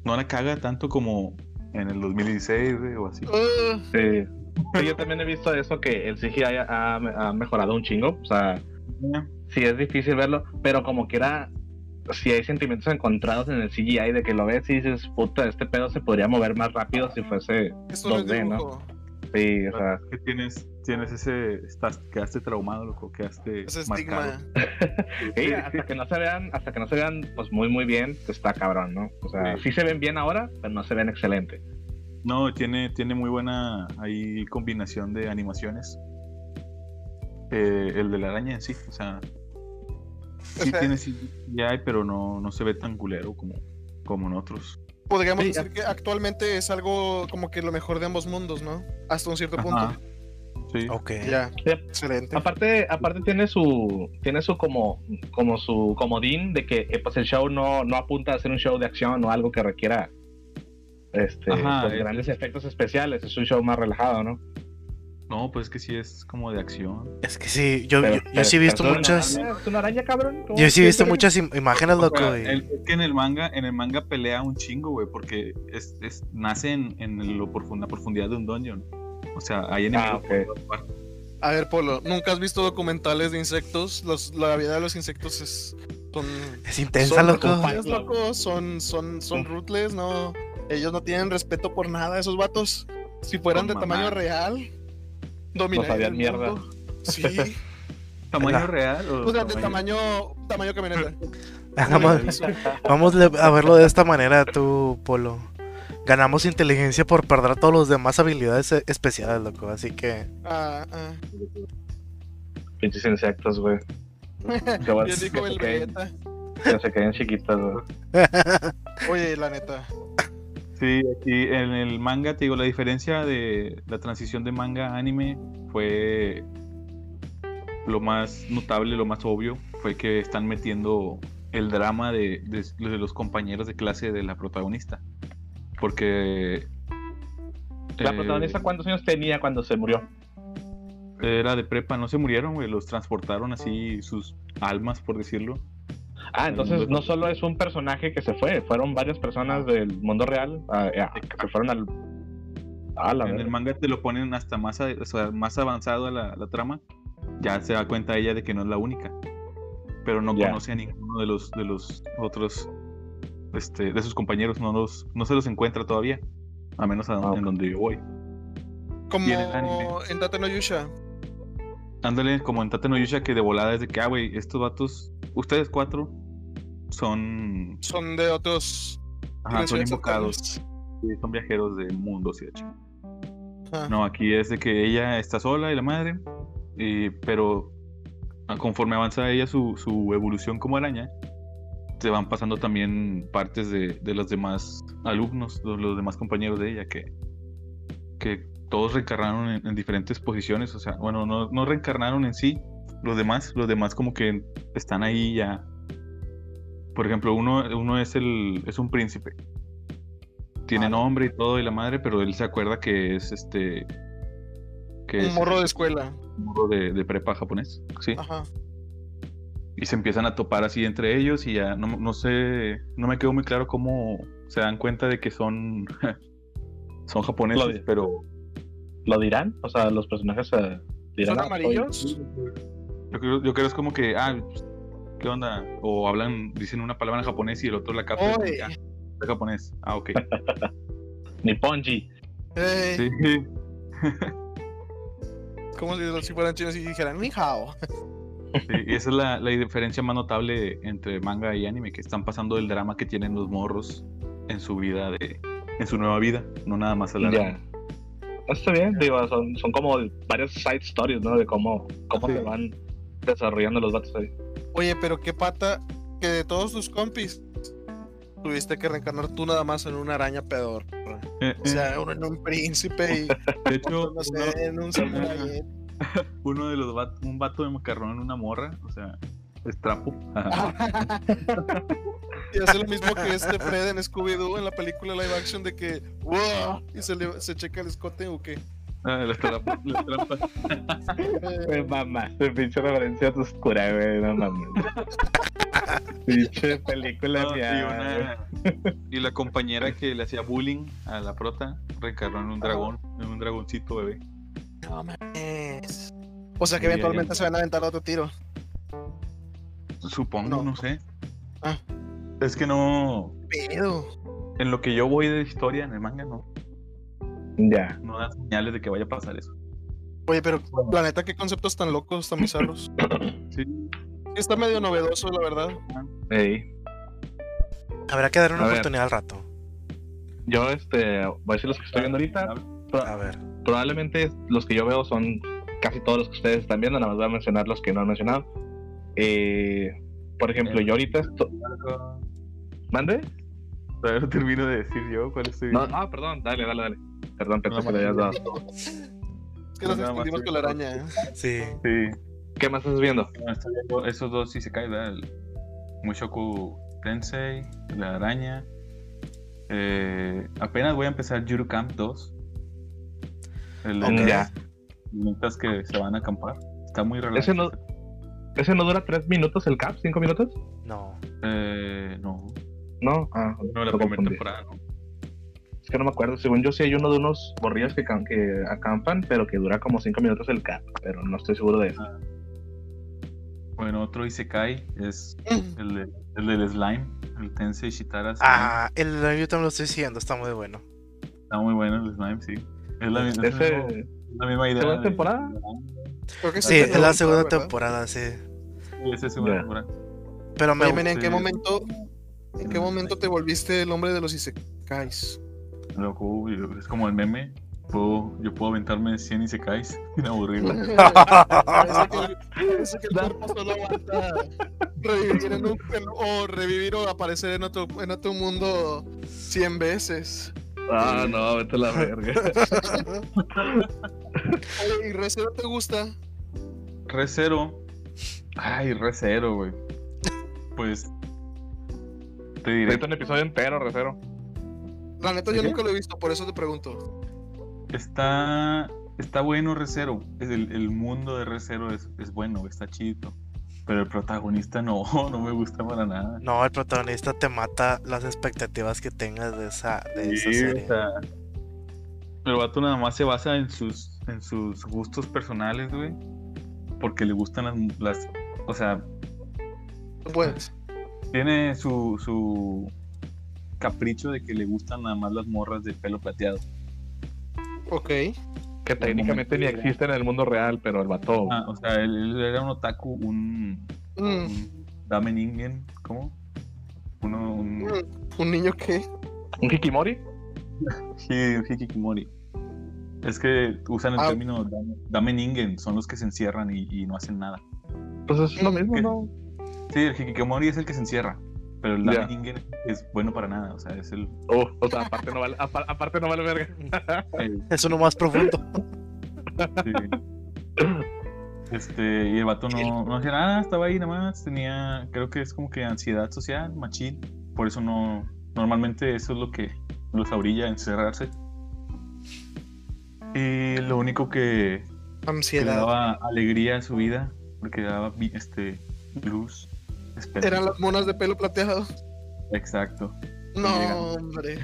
no la caga tanto como en el 2016, güey, o así. Ah, Sí. Sí, yo también he visto eso que el CGI ha, ha mejorado un chingo. O sea, sí es difícil verlo, pero como quiera, si hay sentimientos encontrados en el CGI de que lo ves y dices, puta, este pedo se podría mover más rápido si fuese esto no es 2D, ¿no? Sí, o sea, que tienes, tienes ese, estás, quedaste traumado, loco, quedaste Ese marcado. estigma. sí, hasta que no se vean, hasta que no se vean pues muy muy bien, pues, está cabrón, ¿no? O sea, Sí. sí se ven bien ahora, pero no se ven excelente. No, tiene, tiene muy buena ahí combinación de animaciones. Eh, el de la araña en sí, o sea, sí sea, tiene CGI, pero no, no se ve tan culero como, como en otros. Podríamos Sí, decir que actualmente es algo como que lo mejor de ambos mundos, ¿no? Hasta un cierto punto. Ajá. Sí. Ok. Ya, Sí. excelente. Aparte, aparte tiene su, tiene su como, como su comodín de que eh, pues el show no, no apunta a ser un show de acción o algo que requiera este Ajá, pues, es- grandes efectos especiales, es un show más relajado, ¿no? No, pues es que sí es como de acción. Es que sí, yo, Pero- yo, yo pero- sí he visto una muchas. araña, Es una araña, cabrón. ¿cómo Yo sí he visto muchas im- imágenes, O loco. sea, el- es que en el manga, en el manga pelea un chingo, güey, porque es, es- nace en, en lo profunda, la profundidad de un dungeon. O sea, hay enemigos Ah. A ver, Polo, ¿nunca has visto documentales de insectos? Los, la vida de los insectos es. Son. Es intensa, son loco. Son, son, son ruthless, no. Ellos no tienen respeto por nada, esos vatos. Si fueran de tamaño real, dominarían sabían el mierda. mundo. Sí. ¿Tamaño real? O O sea, de tamaño, tamaño camioneta. Vamos, vamos a verlo de esta manera, tú, Polo. Ganamos inteligencia por perder todas las demás habilidades eh, especiales, loco. Así que. Ah, ah. Pinches insectos, güey. Dijo que el se queden- Vegeta. que se queden chiquitas, güey. Oye, la neta. Sí, aquí en el manga, te digo, la diferencia de la transición de manga a anime fue lo más notable, lo más obvio, fue que están metiendo el drama de, de- de los compañeros de clase de la protagonista. Porque... La eh, protagonista, ¿cuántos años tenía cuando se murió? Era de prepa, no se murieron, güey, los transportaron así sus almas, por decirlo. Ah, entonces no solo es un personaje que se fue, fueron varias personas del mundo real ah, ah, que se fueron al. Ah, la en el manga te lo ponen hasta más, a- o sea, más avanzado a la, la trama. Ya se da cuenta ella de que no es la única. Pero no conoce a ninguno de los, de los otros, este, de sus compañeros. No, los, no se los encuentra todavía. A menos a Ah, en donde yo voy. Como Y en en Tate no Yusha. Ándale, como en Tate no Yusha, que de volada es de que, ah, güey, estos vatos, ustedes cuatro, son. Son de otros. Ajá, son invocados. son viajeros de mundos y de No, aquí es de que ella está sola y la madre. pero conforme avanza ella su, su evolución como araña, se van pasando también partes de, de los demás alumnos, los, los, demás compañeros de ella, que, que todos reencarnaron en, diferentes posiciones, o sea, bueno, no, no, reencarnaron en sí, los demás, los demás como que están ahí ya. Por ejemplo, uno, uno es el es un príncipe. Tiene nombre y todo y la madre, pero él se acuerda que es este que un morro de escuela. Un morro de, de prepa japonés, sí. Ajá y se empiezan a topar así entre ellos y ya no, no sé, no me quedó muy claro cómo se dan cuenta de que son, son japoneses, pero... ¿Lo dirán? O sea, los personajes se dirán... ¿Son amarillos? Yo creo, yo creo es como que, ah, ¿qué onda? O hablan, dicen una palabra en japonés y el otro la capta. Ah, es japonés. Ah, ok. Nipponji. Sí. como si fueran chinos y dijeran, ni hao. Y esa es la, diferencia más notable entre manga y anime, que están pasando el drama que tienen los morros en su vida, de, en su nueva vida, no nada más a la Ya. Está bien, digo, son, son como varias side stories, ¿no? De cómo, cómo se van desarrollando los datos ahí. Oye, pero qué pata que de todos tus compis tuviste que reencarnar tú nada más en una araña pedor. Eh, o sea, eh. uno en un príncipe y de hecho, no sé, en un samurai. uno de los un vato de macarrón en una morra, o sea, es trapo. y hace lo mismo que este Fred en Scooby-Doo en la película live action de que ¡Wow! y se, le, se checa el escote o qué. Ah, las trampas. Las trampas. Pues mamá, se pinche referencia oscura, güey, no mames. pinche película no, y, y, la compañera que le hacía bullying a la prota reencarnó en un dragón, en un dragoncito bebé. No mames. O sea que eventualmente se van a aventar otro tiro. Supongo, no, sé. Ah. Es que no. Pero. En lo que yo voy de historia en el manga, no. Ya. No da señales de que vaya a pasar eso. Oye, pero planeta, qué conceptos tan locos, tan bizarros. sí. Está medio novedoso, la verdad. Hey. Habrá que dar una oportunidad al rato. Yo, este, voy a decir los que estoy viendo ahorita. A ver probablemente los que yo veo son casi todos los que ustedes están viendo, nada más voy a mencionar los que no han mencionado. Eh, por ejemplo, yo ahorita estoy... ¿Mande? Todavía no termino de decir yo cuál estoy no, Ah, perdón, dale, dale, dale. Perdón, pensé que le habías dado. Es que nos extendimos con la araña, ¿eh? Sí. Sí. ¿Qué más estás viendo? Estoy viendo esos dos sí se caen, ¿verdad? El Mushoku Tensei, la araña. Eh, apenas voy a empezar Yuru Camp 2. El de minutos que se van a acampar. Está muy relajado. ¿Ese no, ¿Ese no dura tres minutos el cap? ¿Cinco minutos? No. Eh, no. No, ah, no, la primera temporada, no. Es que no me acuerdo. Según yo, sí hay uno de unos borrillos que, que acampan, pero que dura como cinco minutos el cap. Pero no estoy seguro de eso. Ah. Bueno, otro Isekai es el, de, el del slime, el Tensei Shitara. Ah, el slime yo también lo estoy siguiendo, está muy bueno. Está muy bueno el slime, sí. Es la, misma, idea. ¿Segunda temporada? sí, es la segunda temporada, sí. Sí, es la segunda temporada. Pero me ¿en qué momento ¿En qué momento te volviste el hombre de los isekais? Loco, es como el meme. Puedo, yo puedo aventarme 100 isekais sin aburrirme. Parece que el cuerpo solo aguanta revivir en un, o revivir o aparecer en otro, en otro mundo 100 veces. Ah, no, vete a la verga. ¿y Recero te gusta? Recero. Ay, Recero, güey. Pues. Te diré. un episodio entero, Recero. La neta, yo nunca lo he visto, por eso te pregunto. Está. Está bueno Recero. El, el mundo de Recero es, es bueno, está chido. Pero el protagonista no, no me gusta para nada. No, el protagonista te mata las expectativas que tengas de esa, de esa serie. O sea, el vato nada más se basa en sus, en sus gustos personales, güey. Porque le gustan las, las o sea... Pues. Tiene su, su capricho de que le gustan nada más las morras de pelo plateado. Ok. Que técnicamente ni existe en el mundo real, pero el vato. Ah, o sea, él, era un otaku, un. Mm. un ¿cómo? Uno, un... ¿Un niño qué? ¿Un Hikimori? Sí, un Hikikimori. Es que usan el Ah. término dame, dame ningen, son los que se encierran y, y no hacen nada. Pues es lo mismo, ¿Qué? ¿no? Sí, el Hikikimori es el que se encierra, pero el ningen es bueno para nada, o sea, es el... Uh, o sea, aparte no vale, apa- aparte no vale verga. Es uno más profundo. sí. Este, y el vato no, no hacía nada, estaba ahí nada más, tenía, creo que es como que ansiedad social, machín, por eso no, normalmente eso es lo que los orilla a encerrarse. Y lo único que, Ansiedad. daba alegría a su vida, porque daba este luz. Eran las monas de pelo plateado. Exacto. No, Llegando. hombre.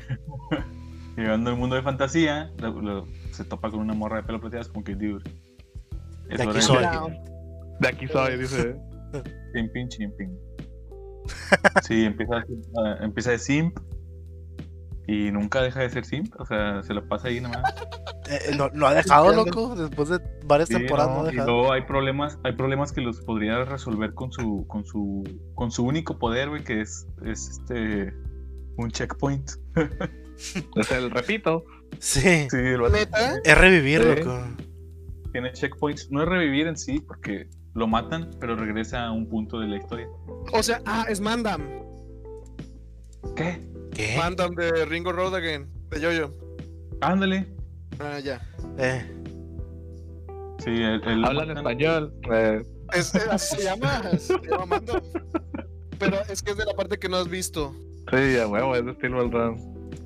Llegando al mundo de fantasía, lo- lo- se topa con una morra de pelo plateado, es como que, dude. Es De aquí soy. de- De aquí soy, dice. Chimping, chimping. Sí, empieza, a- empieza de simp y nunca deja de ser simp, o sea, se lo pasa ahí nada más. Eh, ¿lo, lo ha dejado, loco? Después de varias Sí, temporadas no, no, y luego hay problemas, hay problemas que los podría resolver con su, con su, con su único poder, güey, que es, es este un checkpoint. Es el repito. Sí. Sí, vato ¿Neta? Es revivir, Sí. loco. tiene checkpoints. No es revivir en sí, porque lo matan, pero regresa a un punto de la historia. O sea, ah, es Mandam. ¿Qué? ¿Qué? Mandam de Ringo Road Again. De Yoyo. Ándale. Ah, ya. Eh, Sí, el, el- Hablan español. Eh, Es, es- así se llama. Se llama. Pero es que es de la parte que no has visto. sí, a huevo, es de Steel Ball Run.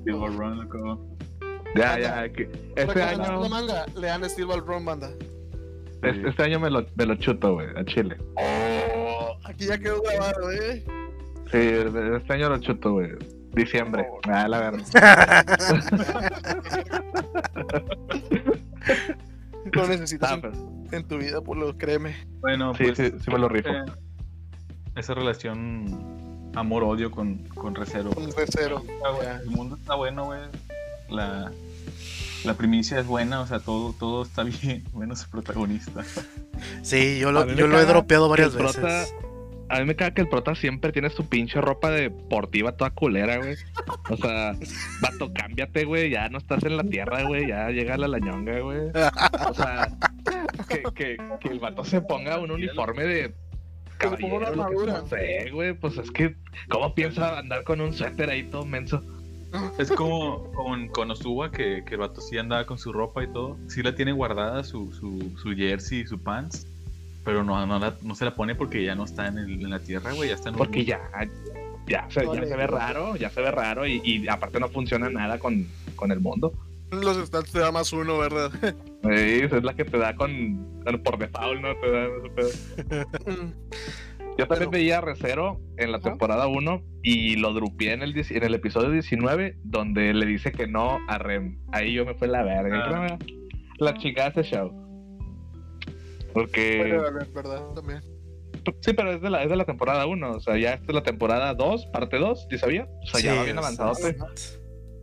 Silver Run, loco. Ya, ya. que- Este año, la manga. Lean Steel Ball Run, banda. es- este año me lo, me lo chuto, güey, a Chile. Oh, aquí ya quedó grabado, eh. Sí, este año lo chuto, güey. Diciembre. Ah, la verdad. Lo necesitas Ah, en, pues, en tu vida, pues lo créeme. Bueno, sí, pues sí, sí me lo rifo. eh, esa relación amor-odio con, con Recero. Bueno, Ya. El mundo está bueno, güey. La, la primicia es buena, o sea, todo, todo está bien, menos el protagonista. sí, yo lo, yo lo he dropeado varias veces. prota- A mí me caga que el prota siempre tiene su pinche ropa deportiva toda culera, güey. O sea, vato, cámbiate, güey. Ya no estás en la tierra, güey. Ya llega la lañonga, güey. O sea, que, que, que el vato se ponga un uniforme de caballero, lo que armadura. No sé, güey. Pues es que, ¿cómo piensa andar con un suéter ahí todo menso? Es como con, con Osuba, que, que el vato sí andaba con su ropa y todo. Sí la tiene guardada, su, su, su jersey y su pants. Pero no, no, la- no se la pone porque ya no está en, el- en la tierra, güey. Ya está en un Porque ya, ya, se, ya se ve raro, ya se ve raro y, y aparte no funciona nada con, con el mundo. Los stats te da más uno, ¿verdad? Sí, es la que te da con, con- por default, ¿no? Te da. Yo también Pero- veía a Recero en la temporada 1 y lo drupié en el, dieci- en el episodio 19 donde le dice que no a Rem. Ahí yo me fue la verga. Ah. "No, La chingada ese show. Porque... Puede valer, ¿verdad? También. Sí, pero es de la, es de la temporada 1. O sea, ya esta es la temporada 2, parte 2, ¿sí sabía? O sea, ya va bien avanzado.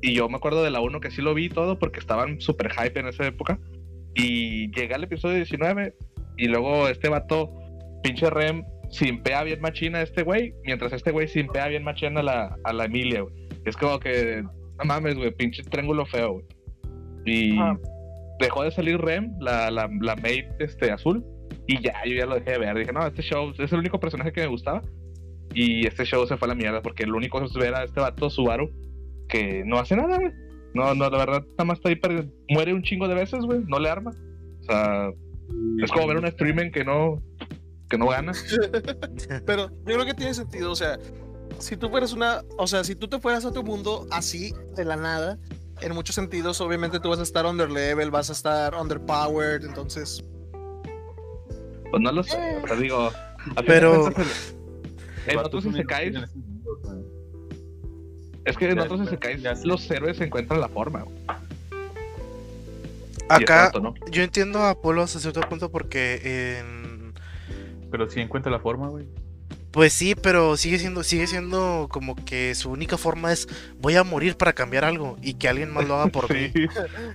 Y yo me acuerdo de la 1 que sí lo vi todo porque estaban súper hype en esa época. Y llega el episodio 19 y luego este vato, pinche Rem, simpea bien machina a este güey, mientras este güey simpea bien machina a la, a la Emilia, güey. Es como que, no mames, güey, pinche triángulo feo, güey. Y Ajá. Dejó de salir Rem, la, la, la maid este, azul, y ya, yo ya lo dejé de ver. Dije, no, este show es el único personaje que me gustaba. Y este show se fue a la mierda porque lo único que se era este vato, Subaru, que no hace nada, güey. No, no, la verdad, nada más está ahí, pero muere un chingo de veces, güey. No le arma. O sea, es como ver un streaming que no, que no gana. Pero yo creo que tiene sentido, o sea, si tú fueras una, o sea, si tú te fueras a tu mundo así, de la nada, en muchos sentidos, obviamente tú vas a estar under level, vas a estar underpowered, entonces, Pues no lo sé. Pero digo, Pero- en otros sea. es que en otros sé. los héroes encuentran la forma. güey. Acá yo entiendo a Polo hasta cierto punto porque en... Pero sí encuentra la forma, güey. Pues sí, pero sigue siendo, sigue siendo como que su única forma es voy a morir para cambiar algo y que alguien más lo haga por mí. Sí,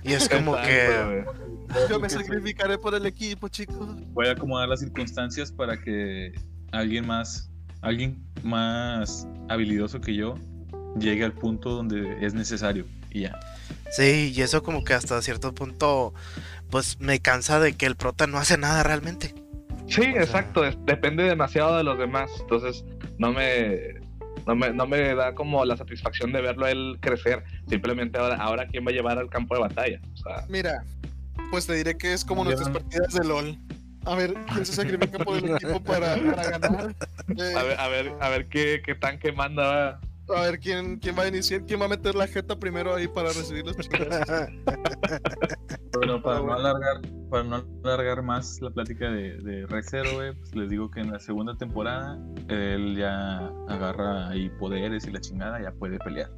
Y es como exacto, que yo me sacrificaré por el equipo, chicos. Voy a acomodar las circunstancias para que alguien más alguien más habilidoso que yo llegue al punto donde es necesario y ya. Sí, y eso como que hasta cierto punto, pues me cansa de que el prota no hace nada realmente. Sí, exacto, depende demasiado de los demás, entonces no me, no me, no me da como la satisfacción de verlo él crecer, simplemente ahora, ahora quién va a llevar al campo de batalla. Mira, pues te diré que es como nuestras partidas de LOL. A ver, ¿quién se sacrifica por el equipo para, ganar? a ver, a ver, a ver qué, qué tanque manda a ver quién, quién va a iniciar, quién va a meter la jeta primero ahí para recibir los Bueno, para no alargar, para no alargar más la plática de, de Rex pues les digo que en la segunda temporada él ya agarra ahí poderes y la chingada ya puede pelear.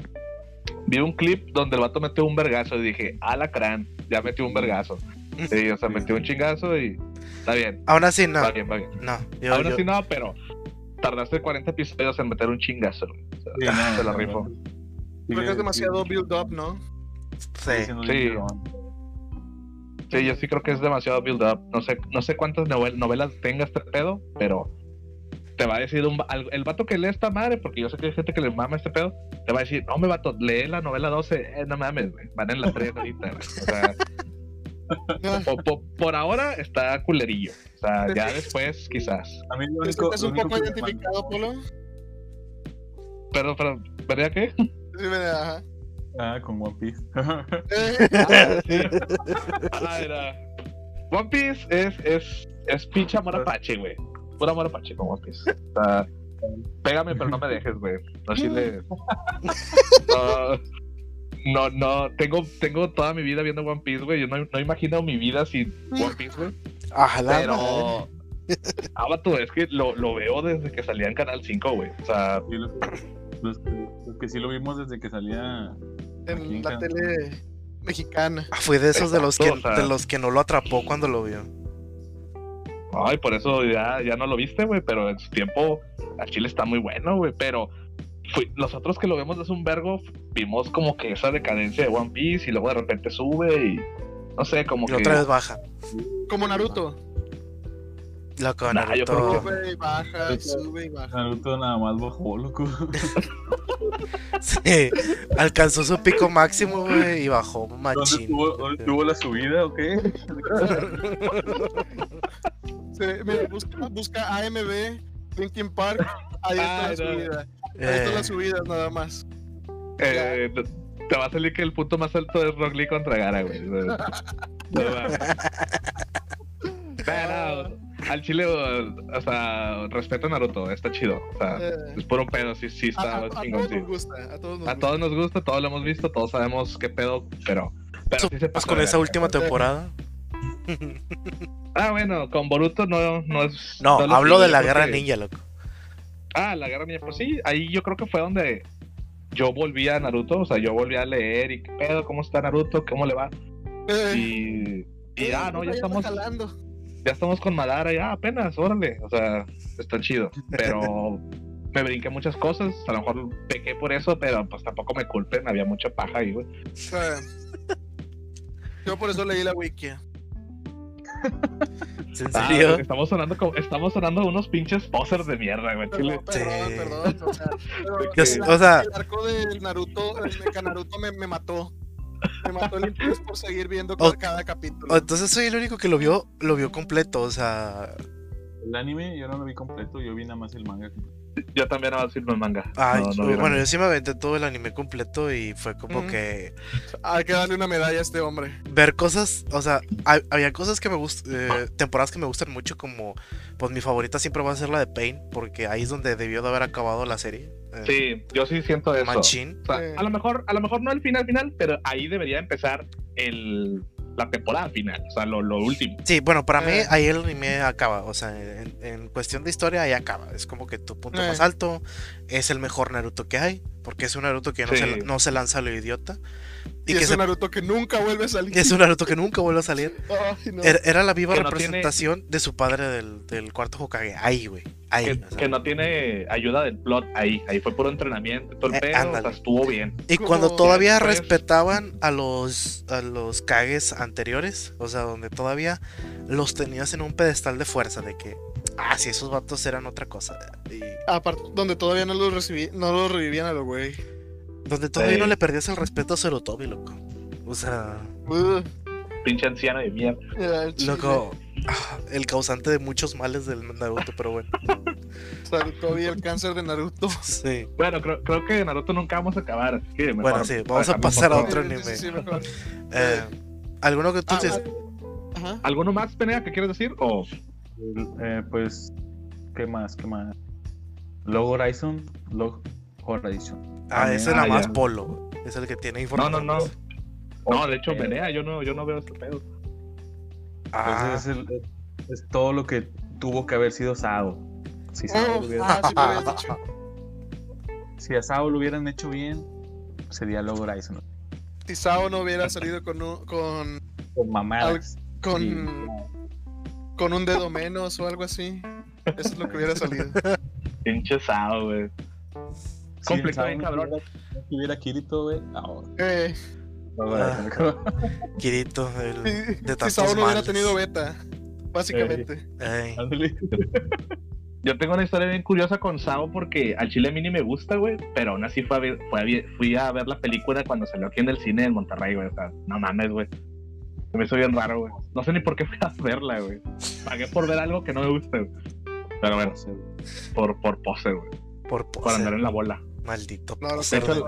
Vi un clip donde el vato metió un vergazo y dije, alacrán, ya metió un vergazo. Sí, o sea, metió un chingazo y está bien. Aún así no. Está bien, va bien. No, Aún así no, pero tardaste 40 episodios en meter un chingazo. se la rifo. Creo que es demasiado build up, ¿no? Sí. Sí. Sí, yo sí creo que es demasiado build up. No sé, no sé cuántas novelas tenga este pedo, pero te va a decir un, el vato que lee esta madre, porque yo sé que hay gente que le mama este pedo, te va a decir, no me vato, lee la novela 12, eh, no mames, van en la 3 ahorita, O sea, por, ahora está culerillo. O sea, ya después quizás. A mí lo único, ¿Estás un poco identificado, Polo? Perdón, perdón. ¿Verdad qué? Sí, ajá. Ah, con One Piece. ah, era. One Piece es, es, es pinche amor apache, güey. Pura amor apache con One Piece. O sea, pégame, pero no me dejes, güey. No, chile. No, no, no, tengo, tengo toda mi vida viendo One Piece, güey. Yo no, no imagino mi vida sin One Piece, güey. Ojalá. Pero. Abato, es que lo, lo, veo desde que salía en Canal 5, güey. O sea. los, que sí lo vimos desde que salía. En la tele mexicana. Ah, fue de esos de los que de los que no lo atrapó cuando lo vio. Ay, por eso ya, ya no lo viste, güey. Pero en su tiempo, a Chile está muy bueno, güey. Pero nosotros que lo vemos desde un vergo, vimos como que esa decadencia de One Piece y luego de repente sube y no sé, como que. otra vez baja. Como Naruto. Loco, Naruto. Sube y baja, sube y baja. Naruto nada más bajó, loco. sí, alcanzó su pico máximo, güey, y bajó machín. ¿Dónde tuvo, la subida o qué? sí, mira, busca, busca AMB, Linkin Park, ahí está la subida. Ahí están las subidas nada más. Eh, te va a salir que el punto más alto es Rock Lee contra Gara, güey. Pero al chile, o sea, respeto a Naruto, está chido. O sea, eh. es puro pedo, sí, sí está a, chingón. A todos nos gusta, a todos nos, a todos nos gusta, todos lo hemos visto, todos sabemos qué pedo, pero. pero sí se pues con esa última temporada. ah, bueno, con Boruto no, no es. No, hablo de la guerra ninja, loco. Ah, la guerra ninja, pues sí, ahí yo creo que fue donde yo volví a Naruto, o sea, yo volví a leer y qué pedo, cómo está Naruto, cómo le va. Eh. y, y ah, no, ya estamos. Ya estamos con Madara, ya apenas, órale, o sea, está chido, pero me brinqué muchas cosas, a lo mejor pequé por eso, pero pues tampoco me culpen, había mucha paja ahí, güey. Yo por eso leí la wiki. ¿En ah, serio? estamos sonando como, estamos sonando unos pinches posers de mierda, güey. Perdón, perdón, perdón, O sea, o sea, el arco del Naruto, el Naruto me, me mató. Me mató el interés por seguir viendo cada capítulo. Entonces soy el único que lo vio, lo vio completo, o sea. El anime yo no lo vi completo, yo vi nada más el manga yo también a decir el manga. bueno, yo sí me aventé todo el anime completo y fue como que. Hay que darle una medalla a este hombre. Ver cosas, o sea, había cosas que me gustan, eh, temporadas que me gustan mucho, como, pues mi favorita siempre va a ser la de Pain, porque ahí es donde debió de haber acabado la serie. Eh, sí, yo sí siento eso. Machín. a lo mejor, a lo mejor no el final final, pero ahí debería empezar el la temporada final, o sea, lo, lo último. Sí, bueno, para mí eh. ahí el anime acaba, o sea, en, cuestión de historia ahí acaba, es como que tu punto más eh. alto es el mejor Naruto que hay, porque es un Naruto que no, se, no se lanza a lo idiota. Y, es un Naruto que nunca vuelve a salir. Es un Naruto que nunca vuelve a salir. era, la viva representación de su padre del, del cuarto Hokage. Ahí, güey. Ahí. Que, no tiene ayuda del plot ahí. Ahí fue puro entrenamiento. Todo el eh, pedo, o sea, estuvo bien. Y cuando todavía respetaban a los, a los Kages anteriores, o sea, donde todavía los tenías en un pedestal de fuerza, de que Ah, sí, esos vatos eran otra cosa. Y... Aparte, donde todavía no los recibí, no los revivían a los güey. Donde todavía no le perdías el respeto a Sarutobi, loco. O sea. Uh, pinche anciano de mierda. Loco, ah, el causante de muchos males del Naruto, pero bueno. Sarutobi, el cáncer de Naruto. Sí. Bueno, creo, creo que de Naruto nunca vamos a acabar. Así que mejor bueno, sí, vamos a pasar a otro anime. Sí, sí, mejor. Eh, ¿Alguno que tú ah, Ajá. ¿Alguno más, Penea, que quieres decir? O... Eh, pues, ¿qué más? ¿Qué más? Log Horizon. Log Horizon. Ah, ese es nada más Polo. Es el que tiene información. No, no, no. No, de hecho, Penea, yo no, yo no veo este pedo. Ah. es, es, todo lo que tuvo que haber sido Sao. Si Sao lo hubiera... ah, Si a Sao lo hubieran hecho bien, sería Log Horizon. Si Sao no hubiera salido con con, con mamadas. Con, con un dedo menos o algo así. Eso es lo que hubiera salido. Pinche Sao, güey. Complicado, bien, cabrón. Si hubiera Kirito, güey. Ahora. Eh. Ah, Kirito, el, de Si Sao no hubiera tenido beta, básicamente. Eh. Yo tengo una historia bien curiosa con Sao porque al chile a mí ni me gusta, güey, pero aún así fue a ver, fui a ver la película cuando salió aquí en el cine en Monterrey, güey. O sea, no mames, güey. Se me hizo bien raro, güey. No sé ni por qué fui a verla, güey. Pagué por ver algo que no me gusta, güey. Pero bueno, por, por pose, güey. Por pose. Por andar en la bola. Maldito. No, de, hecho,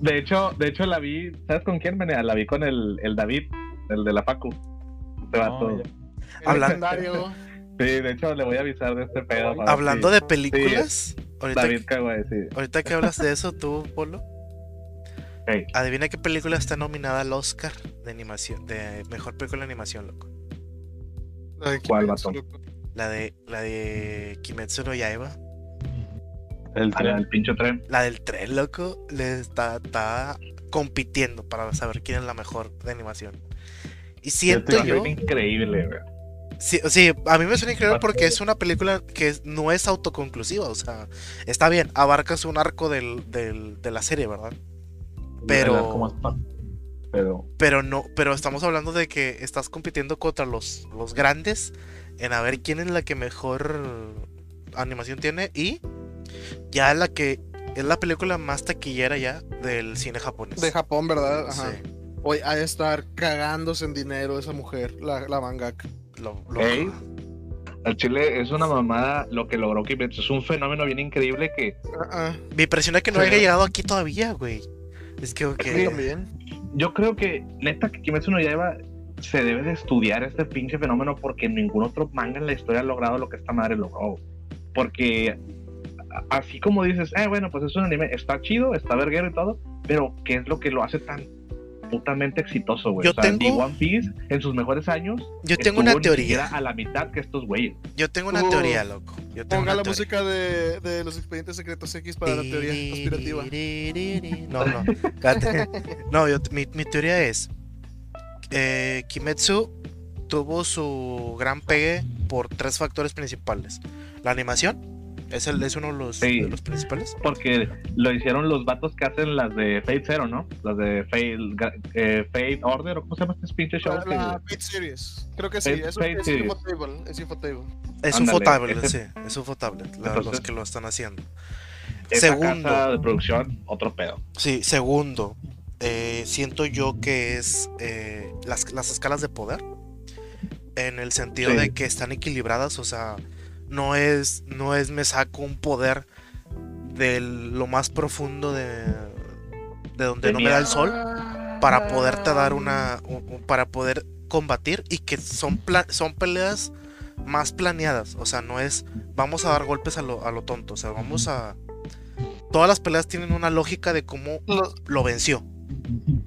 de, hecho, de hecho, la vi. ¿Sabes con quién, venía? La vi con el, el David, el de la Pacu. Este vato. Hablando. Sí, de hecho, le voy a avisar de este pedo. Hablando de películas. ahorita, David que, sí. Ahorita que hablas de eso, tú, Polo. Adivina qué película está nominada al Oscar de animación, de mejor película de animación, loco. ¿Cuál, vato? La de la de Kimetsu no Yaiba. El tren, el pincho tren. La del tren, loco, le está, está compitiendo para saber quién es la mejor de animación. Y siento yo. increíble, Sí, sí, a mí me suena increíble porque es una película que no es autoconclusiva, o sea, está bien, abarcas un arco del, del, de la serie, ¿verdad? Pero, pero. Pero no, pero estamos hablando de que estás compitiendo contra los, los grandes en a ver quién es la que mejor animación tiene y ya la que es la película más taquillera ya del cine japonés. De Japón, ¿verdad? Ajá. Hoy ha de estar cagándose en dinero esa mujer, la, la mangaka. Lo, Al Chile es una mamada lo que logró Kimetsu. Es un fenómeno bien increíble que. Me impresiona que no haya llegado aquí todavía, güey. Es que, ok. Yo creo que, neta, que Kimetsu no lleva se debe de estudiar este pinche fenómeno porque ningún otro manga en la historia ha logrado lo que esta madre logró. Porque así como dices, eh, bueno, pues es un anime, está chido, está verguero y todo, pero ¿qué es lo que lo hace tan putamente exitoso, güey? Yo tengo... One Piece en sus mejores años. Yo tengo una teoría. A la mitad que estos güeyes. Yo tengo una teoría, loco. Yo tengo Ponga la música de, de, los expedientes secretos X para la teoría conspirativa. No, no. no, yo, mi, mi teoría es. Eh, Kimetsu tuvo su gran pegue por tres factores principales. La animación, es, el, es uno de los, los, principales. Porque lo hicieron los vatos que hacen las de Fate Zero, ¿no? Las de Fate, eh, Fate Order, o cómo se llama este pinche show. La, Fate Series. Creo que sí. es, un, es Infotable. Es Infotable. Es un Fotable, sí. Es un Fotable. los que lo están haciendo. segundo. Casa de producción, otro pedo. Sí, segundo. Eh, siento yo que es eh, las, las escalas de poder. En el sentido de que están equilibradas, o sea no es, no es me saco un poder de lo más profundo de, de donde no me da el sol para poderte dar una para poder combatir y que son son peleas más planeadas, o sea, no es vamos a dar golpes a lo, a lo tonto, o sea, vamos a todas las peleas tienen una lógica de cómo lo, venció.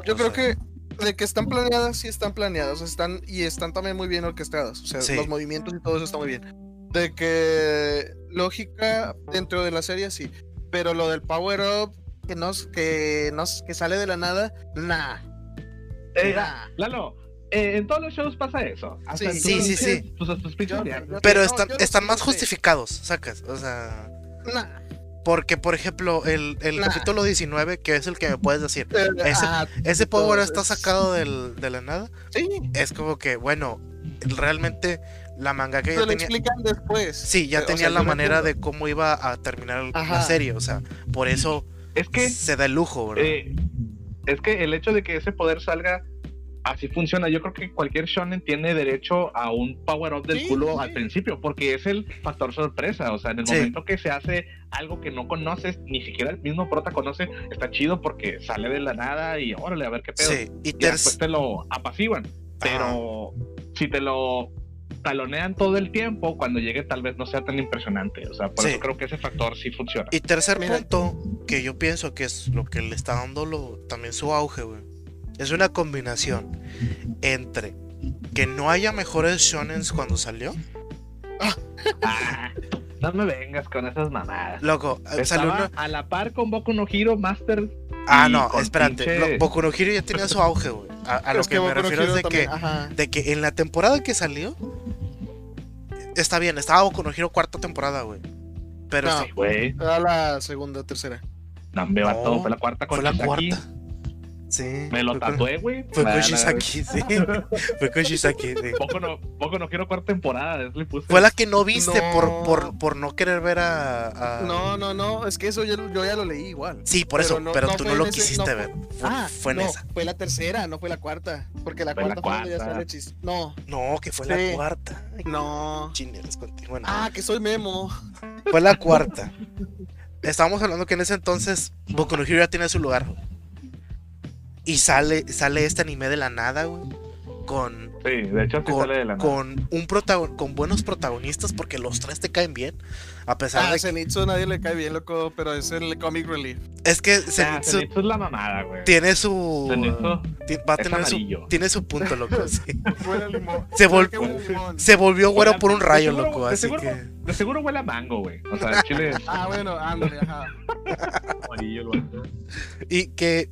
Yo creo que de que están planeadas, sí están planeadas, están y están también muy bien orquestadas, o sea, los movimientos y todo eso está muy bien de que lógica dentro de la serie sí, pero lo del power up que nos que nos que sale de la nada, nah. Eh, Lalo, eh, en todos los shows pasa eso. sí, sí, sí, pues, pero están, están más justificados, sacas, o sea. Nah. Porque, por ejemplo, el, el capítulo 19, que es el que me puedes decir, eh, ese, ah, ese power está sacado del, de la nada. Sí. Es como que, bueno, realmente La manga que ya tenía... lo explican después. Sí, ya tenía la manera de cómo iba a terminar la serie, o sea, por eso es que se da el lujo, ¿verdad? Eh, es que el hecho de que ese poder salga así funciona. Yo creo que cualquier shonen tiene derecho a un power up del culo al principio, porque es el factor sorpresa. O sea, en el momento que se hace algo que no conoces, ni siquiera el mismo prota conoce, está chido porque sale de la nada y órale, a ver qué pedo. y, después te lo apaciguan. Pero si te lo talonean todo el tiempo, cuando llegue tal vez no sea tan impresionante. O sea, por eso creo que ese factor sí funciona. Y tercer punto, que yo pienso que es lo que le está dando lo, también su auge, güey es una combinación entre que no haya mejores shonens cuando salió. Ah, no me vengas con esas mamadas. Loco, salió a la par con Boku no Hero Master. Ah, no, espérate. Boku no Hero ya tenía su auge, güey. A, lo que, me refiero es de que, de que en la temporada que salió está bien, estaba Boku no Hero cuarta temporada, güey. Pero sí, güey. Era la segunda, tercera. No, me va todo, fue la cuarta con Fue la cuarta. Sí. Me lo tatué, güey. Fue con Shisaki, sí. Fue con Shisaki, sí. Poco no, poco no quiero cuarta temporada. Fue la que no viste Por, por, por, no querer ver a, No, no, no. Es que eso yo, yo, ya lo leí igual. Sí, por eso. Pero, tú no lo quisiste ver. Fue, ah, fue en esa. Fue la tercera, no fue la cuarta. Porque la cuarta, fue donde ya sale chis. No. No, que fue la cuarta. no. Ah, que soy Memo. Fue la cuarta. Estábamos hablando que en ese entonces Boku no Hero ya tiene su lugar. Y sale, sale este anime de la nada, güey. Con. Sí, de hecho con, sale de la nada. Con, un con buenos protagonistas, porque los tres te caen bien. A pesar ah, de. A Zenitsu nadie le cae bien, loco, pero es el comic relief. Es que Zenitsu. es la mamada, güey. Tiene su. va a tener su. Tiene su punto, loco. Sí. se, se volvió güero por un rayo, loco. Así seguro, que. De seguro huele a mango, güey. O sea, chile. ah, bueno, ándale, ajá. Amarillo, Y que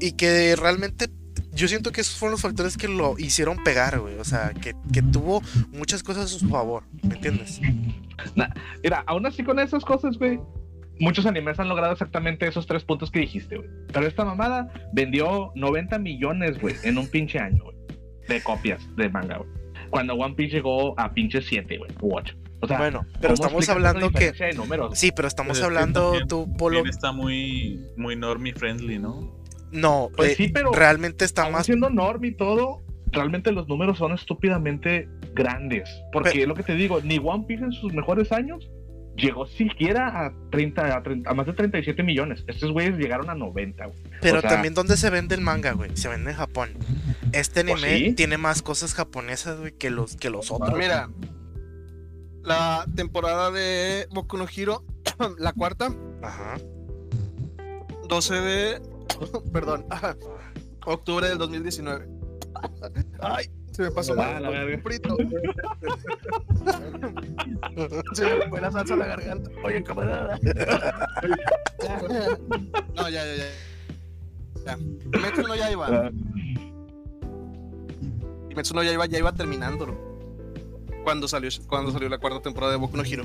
y que realmente yo siento que esos fueron los factores que lo hicieron pegar, güey. O sea, que, tuvo muchas cosas a su favor, ¿me entiendes? mira, aún así con esas cosas, güey, muchos animes han logrado exactamente esos tres puntos que dijiste, güey. Pero esta mamada vendió 90 millones, güey, en un pinche año, güey, de copias de manga, güey. Cuando One Piece llegó a pinche 7, güey, u 8. O sea, bueno, pero estamos hablando que. Sí, pero estamos hablando, tú, Polo. Está muy, muy normie friendly, ¿no? No, pues sí, eh, pero realmente está más. Siendo norm y todo, realmente los números son estúpidamente grandes. Porque es lo que te digo, ni One Piece en sus mejores años llegó siquiera a 30, a, más de 37 millones. Estos güeyes llegaron a 90, Pero también, ¿dónde se vende el manga, güey? Se vende en Japón. Este pues anime tiene más cosas japonesas, güey, que los, que los otros. Mira, la temporada de Boku no Hiro, la cuarta. Ajá. 12 de Perdón. Octubre del 2019. Ay, se me pasó mal. Un frito. se me fue la salsa a la garganta. Oye, camarada. no, ya, ya, ya. Ya. Metsu no ya iba. Metsu no ya iba, ya iba terminándolo. Cuando salió, cuando salió la cuarta temporada de Boku no Hero.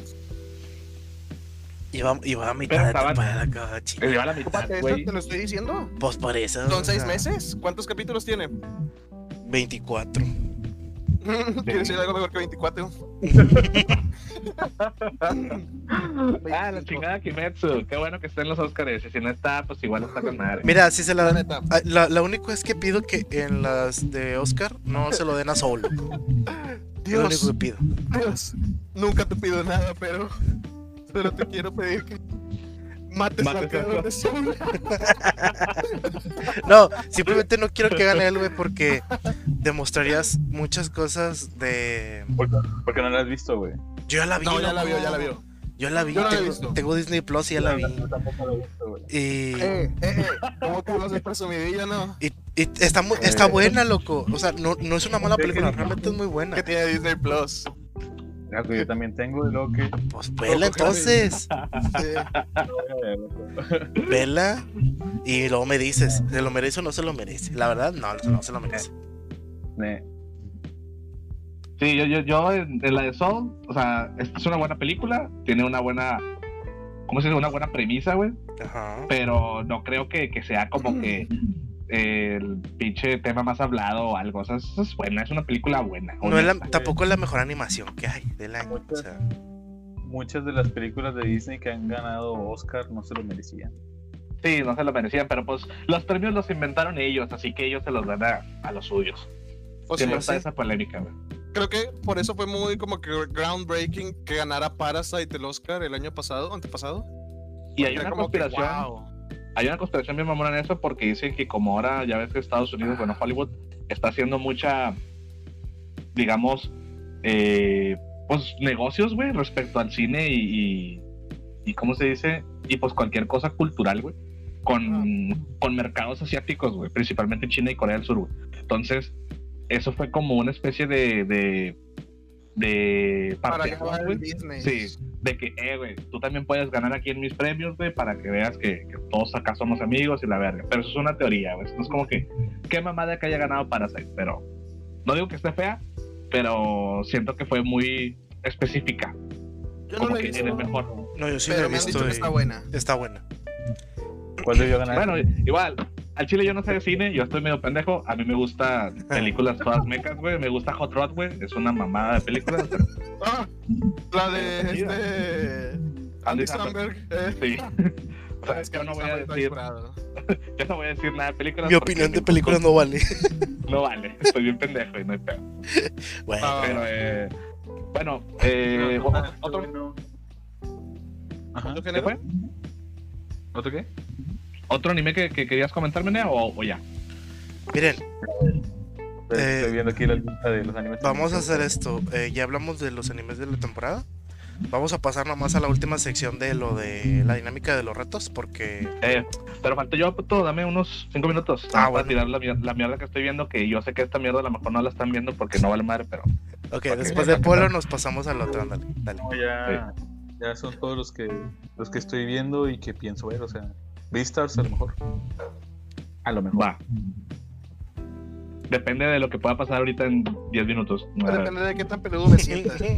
Iba, iba a mitad de temporada, chica. Iba a la mitad, güey. ¿Te lo estoy diciendo? Pues por eso. ¿Son seis meses? ¿Cuántos capítulos tiene? 24. ¿Quieres decir algo mejor que 24? ah, la chingada Kimetsu. Qué bueno que esté en los Oscars. Y si no está, pues igual está con madre. Mira, si se la dan. Ah, la, la único es que pido que en las de Oscar no se lo den a Solo. Dios. lo único que pido. Dios. Nunca te pido nada, pero pero te quiero pedir que mates, al creador de No, simplemente no quiero que gane él, güey, porque demostrarías muchas cosas de. Porque, no la has visto, güey. Yo ya la vi. No, ya la vio, ya la vio. Yo la vi, Yo tengo, tengo, Disney Plus y ya la vi. y... Eh, eh, eh, ¿Cómo que no se presumidilla, no? Y, y está, muy, está buena, loco. O sea, no, no es una mala película, realmente es muy buena. Que tiene Disney Plus yo también tengo de lo que. Pues vela entonces. vela y luego me dices, ¿se lo merece o no se lo merece? La verdad, no, no se lo merece. Sí, yo, yo, yo en, la de Soul, o sea, es una buena película, tiene una buena, ¿cómo se dice? Una buena premisa, güey. Ajá. Pero no creo que, que sea como que el pinche tema más hablado o algo. O sea, eso es buena, es una película buena. No es tampoco es la mejor animación que hay del año. Muchas, de las películas de Disney que han ganado Oscar no se lo merecían. Sí, no se lo merecían, pero pues los premios los inventaron ellos, así que ellos se los dan a, los suyos. O sea, está esa polémica, Creo que por eso fue muy como que groundbreaking que ganara Parasite el Oscar el año pasado, antepasado. Y hay una conspiración. Hay una conspiración bien mamona en eso porque dicen que como ahora ya ves que Estados Unidos, bueno, Hollywood está haciendo mucha, digamos, eh, pues negocios, güey, respecto al cine y, y, ¿cómo se dice? Y pues cualquier cosa cultural, güey, con, con mercados asiáticos, güey, principalmente China y Corea del Sur, güey. Entonces, eso fue como una especie de, de de para güey. Sí, de que, eh, güey, tú también puedes ganar aquí en mis premios, güey, para que veas que, todos acá somos amigos y la verga. Pero eso es una teoría, güey. No es como que, qué mamada que haya ganado Parasite, pero no digo que esté fea, pero siento que fue muy específica. Yo como no que en el mejor. No, yo sí pero me he visto. está buena. Está buena. ¿Cuál debió ganar? Bueno, igual, al chile yo no sé de cine, yo estoy medio pendejo. A mí me gustan películas todas mecas, güey. Me gusta Hot Rod, güey. Es una mamada de películas. Ah, la de este. Andy Samberg. Eh. Sí. O sea, es que yo no voy a decir. yo no voy a decir nada de películas. Mi opinión de películas no vale. no vale. Estoy bien pendejo y no hay pedo. Bueno, pero, eh, bueno, eh, otro. Ajá. ¿Otro qué fue? ¿Otro anime que, querías comentarme, Nea, o, ya? Miren. Estoy viendo aquí la lista de los animes. Vamos a hacer esto. Eh, ya hablamos de los animes de la temporada. Vamos a pasar nomás a la última sección de lo de la dinámica de los retos, porque. Eh, pero falta yo, puto, dame unos 5 minutos ah, para tirar la, mierda que estoy viendo. Que yo sé que esta mierda a lo mejor no la están viendo porque no vale madre, pero. Ok, después del pueblo nos pasamos al otro, ándale. Dale. ya, ya son todos los que, los que estoy viendo y que pienso ver, o sea. Beastars a lo mejor. A lo mejor. Va. Depende de lo que pueda pasar ahorita en 10 minutos. Depende de qué tan peludo me sientas.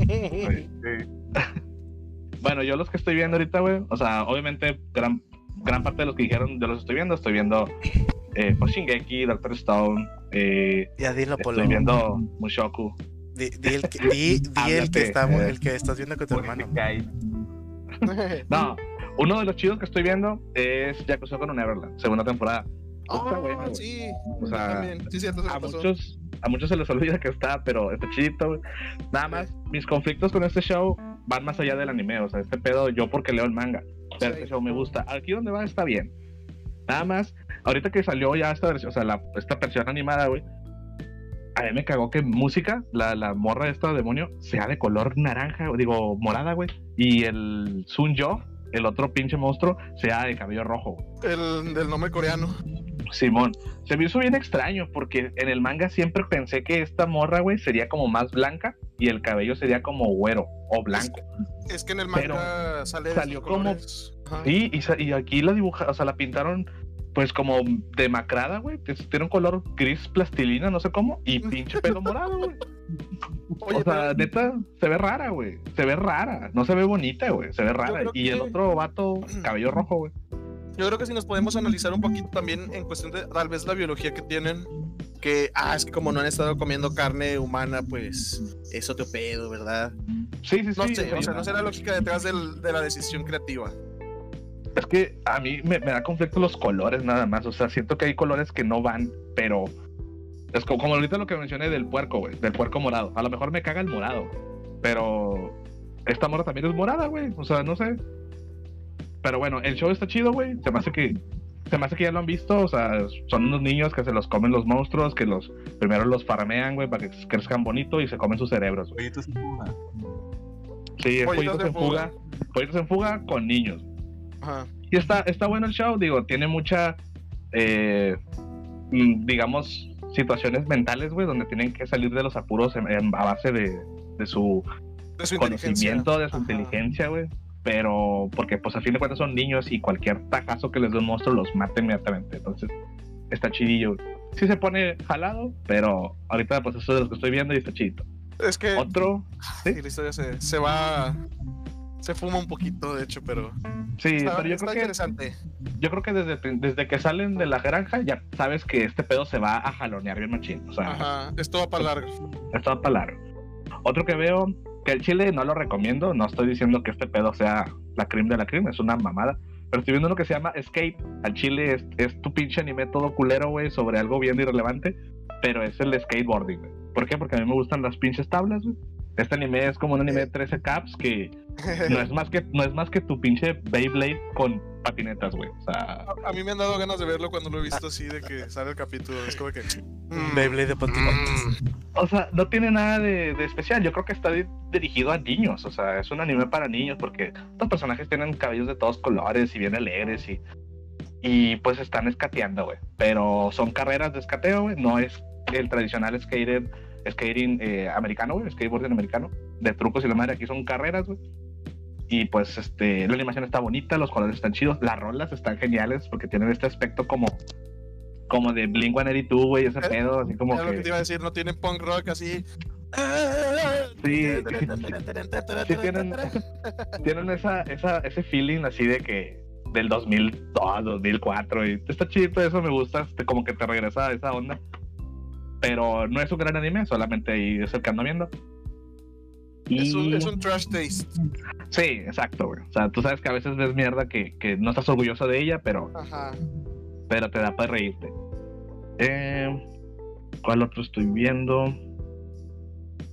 bueno, yo los que estoy viendo ahorita, güey, o sea, obviamente gran, gran parte de los que dijeron, yo los estoy viendo. Estoy viendo eh, pues, Shingeki, Doctor Stone. Eh, ya dilo, Estoy viendo Mushoku. Di, el, que, di, el, que está, el que estás viendo con tu hermano. no, uno de los chidos que estoy viendo es Yakuza con Neverland, segunda temporada. Oh, sí, o sea, también. Sí, cierto, a, muchos, a muchos se les olvida que está, pero está chidito. Nada más, mis conflictos con este show van más allá del anime. O sea, este pedo yo porque leo el manga. Pero este show me gusta. Aquí donde va está bien. Nada más, ahorita que salió ya esta versión, o sea, la, esta versión animada, güey. A mí me cagó que música, la, la morra de esta demonio, sea de color naranja, digo, morada, güey. Y el Sun Jo, el otro pinche monstruo sea de cabello rojo. El del nombre coreano. Simón, se me hizo bien extraño porque en el manga siempre pensé que esta morra, güey, sería como más blanca y el cabello sería como güero o blanco. Es, que en el manga sale salió como sí y, y, aquí la dibuja, o sea, la pintaron pues como demacrada, güey. Tiene un color gris plastilina, no sé cómo, y pinche pelo morado, güey. o sea, neta, se ve rara, güey. Se ve rara. No se ve bonita, güey. Se ve rara. Y el otro vato, cabello rojo, güey. Yo creo que si nos podemos analizar un poquito también en cuestión de tal vez la biología que tienen, que, ah, es que como no han estado comiendo carne humana, pues eso te pedo, ¿verdad? Sí, sí, sí. No sé, o sea, no sé la lógica detrás de la decisión creativa. Es que a mí me, da conflicto los colores nada más. O sea, siento que hay colores que no van, pero es como, como ahorita lo que mencioné del puerco, güey, del puerco morado. A lo mejor me caga el morado, pero esta mora también es morada, güey. O sea, no sé. Pero bueno, el show está chido, güey. Se me hace que se me hace que ya lo han visto, o sea, son unos niños que se los comen los monstruos, que los primero los farmean, güey, para que crezcan bonito y se comen sus cerebros. Pollitos en fuga. Sí, es pollitos, en fuga. Pollitos en fuga con niños. Y está, está bueno el show, digo, tiene mucha, eh, mm, digamos, situaciones mentales, güey, donde tienen que salir de los apuros a base de, su, conocimiento, de su inteligencia, güey. Pero, porque pues a fin de cuentas son niños y cualquier tajazo que les dé un monstruo los mata inmediatamente. Entonces, está chidillo. Sí se pone jalado, pero ahorita pues eso es lo que estoy viendo y está chido. Es que... Otro... ¿sí? la historia se, se va se fuma un poquito, de hecho, pero. Sí, pero yo creo que. interesante. Yo creo que desde, desde que salen de la granja ya sabes que este pedo se va a jalonear bien machín. O sea, Ajá, esto va para largo. Esto va para largo. Otro que veo, que el chile no lo recomiendo, no estoy diciendo que este pedo sea la crimen de la crimen, es una mamada. Pero estoy viendo uno que se llama Escape. Al chile es, es tu pinche anime todo culero, güey, sobre algo bien irrelevante. Pero es el skateboarding, güey. ¿Por qué? Porque a mí me gustan las pinches tablas, güey. Este anime es como un anime de 13 caps que no es más que no es más que tu pinche Beyblade con patinetas, güey. O sea, a, mí me han dado ganas de verlo cuando lo he visto así de que sale el capítulo, es como que mm, Beyblade de patinetas. Mm. O sea, no tiene nada de, especial. Yo creo que está dirigido a niños, o sea, es un anime para niños porque los personajes tienen cabellos de todos colores y bien alegres y y pues están escateando, güey. Pero son carreras de escateo, güey, no es el tradicional skater skating eh, americano, güey, skateboarding americano, de trucos y la madre, aquí son carreras, güey. Y pues este, la animación está bonita, los colores están chidos, las rolas están geniales porque tienen este aspecto como como de Blink 182, güey, ese eh, pedo, así como que... lo que te iba a decir, no tienen punk rock así... Sí, sí tienen, tienen esa, esa, ese feeling así de que del 2002, 2004 y está chido, eso me gusta, este, como que te regresa a esa onda. Pero no es un gran anime, solamente ahí es el que ando viendo. Es, un, trash taste. Sí, exacto, güey. O sea, tú sabes que a veces ves mierda que, que no estás orgulloso de ella, pero. Ajá. Pero te da para reírte. Eh, ¿Cuál otro estoy viendo?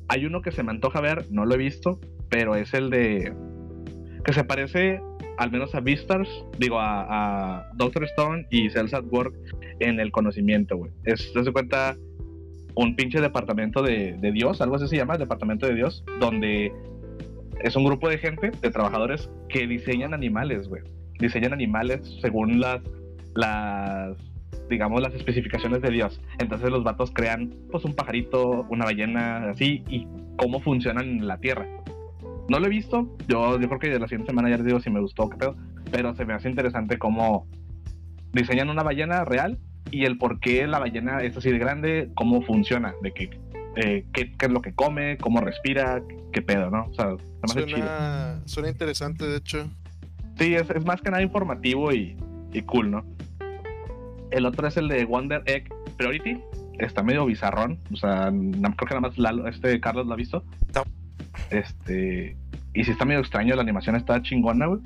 Hay uno que se me antoja ver, no lo he visto, pero es el de. que se parece al menos a Beastars, digo, a, a Doctor Stone y Cells at Work en el conocimiento, güey. Es, se cuenta un pinche departamento de, Dios, algo así se llama, departamento de Dios, donde es un grupo de gente, de trabajadores que diseñan animales, güey. Diseñan animales según las, las, digamos, las especificaciones de Dios. Entonces los vatos crean, pues, un pajarito, una ballena, así, y cómo funcionan en la Tierra. No lo he visto, yo, yo creo que de la siguiente semana ya les digo si me gustó qué pedo, pero se me hace interesante cómo diseñan una ballena real y el por qué la ballena es así de grande, cómo funciona, de que, eh, qué, es lo que come, cómo respira, qué pedo, ¿no? O sea, suena, suena interesante, de hecho. Sí, es, es más que nada informativo y, y, cool, ¿no? El otro es el de Wonder Egg Priority. Está medio bizarrón. O sea, creo que nada más Lalo, este Carlos lo ha visto. Este. Y si está medio extraño, la animación está chingona, güey.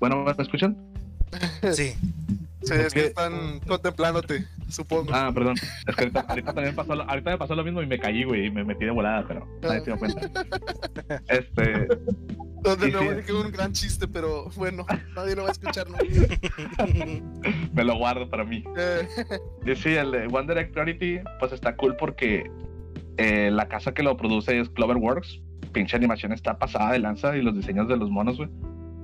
Bueno, ¿me escuchan? Sí. Sí, es, que, están contemplándote, supongo. Ah, perdón. Es que ahorita, también pasó lo, ahorita me pasó lo mismo y me caí, güey, y me metí de volada, pero nadie se dio cuenta. Este. Donde me dije un gran chiste, pero bueno, nadie lo va a escuchar ¿no? me lo guardo para mí. Eh. Y sí, el de One Direct Priority, pues está cool porque eh, la casa que lo produce es Cloverworks. Pinche animación está pasada de lanza y los diseños de los monos, güey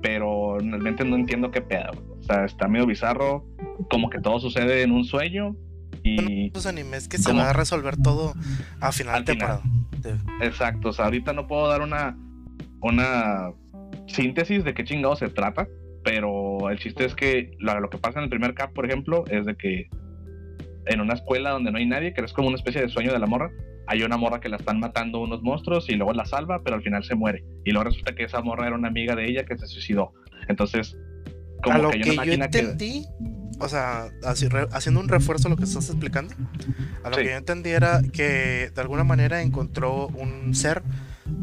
pero realmente no entiendo qué pedo. O sea, está medio bizarro, como que todo sucede en un sueño y... Los animes que se va a resolver todo a final de temporada. Exacto, o sea, ahorita no puedo dar una, una síntesis de qué chingado se trata, pero el chiste es que lo, lo que pasa en el primer cap, por ejemplo, es de que en una escuela donde no hay nadie, que es como una especie de sueño de la morra, hay una morra que la están matando unos monstruos y luego la salva, pero al final se muere. Y luego resulta que esa morra era una amiga de ella que se suicidó. Entonces, como a lo que, yo entendí, o sea, haciendo un refuerzo a lo que estás explicando, a lo que yo entendí era que de alguna manera encontró un ser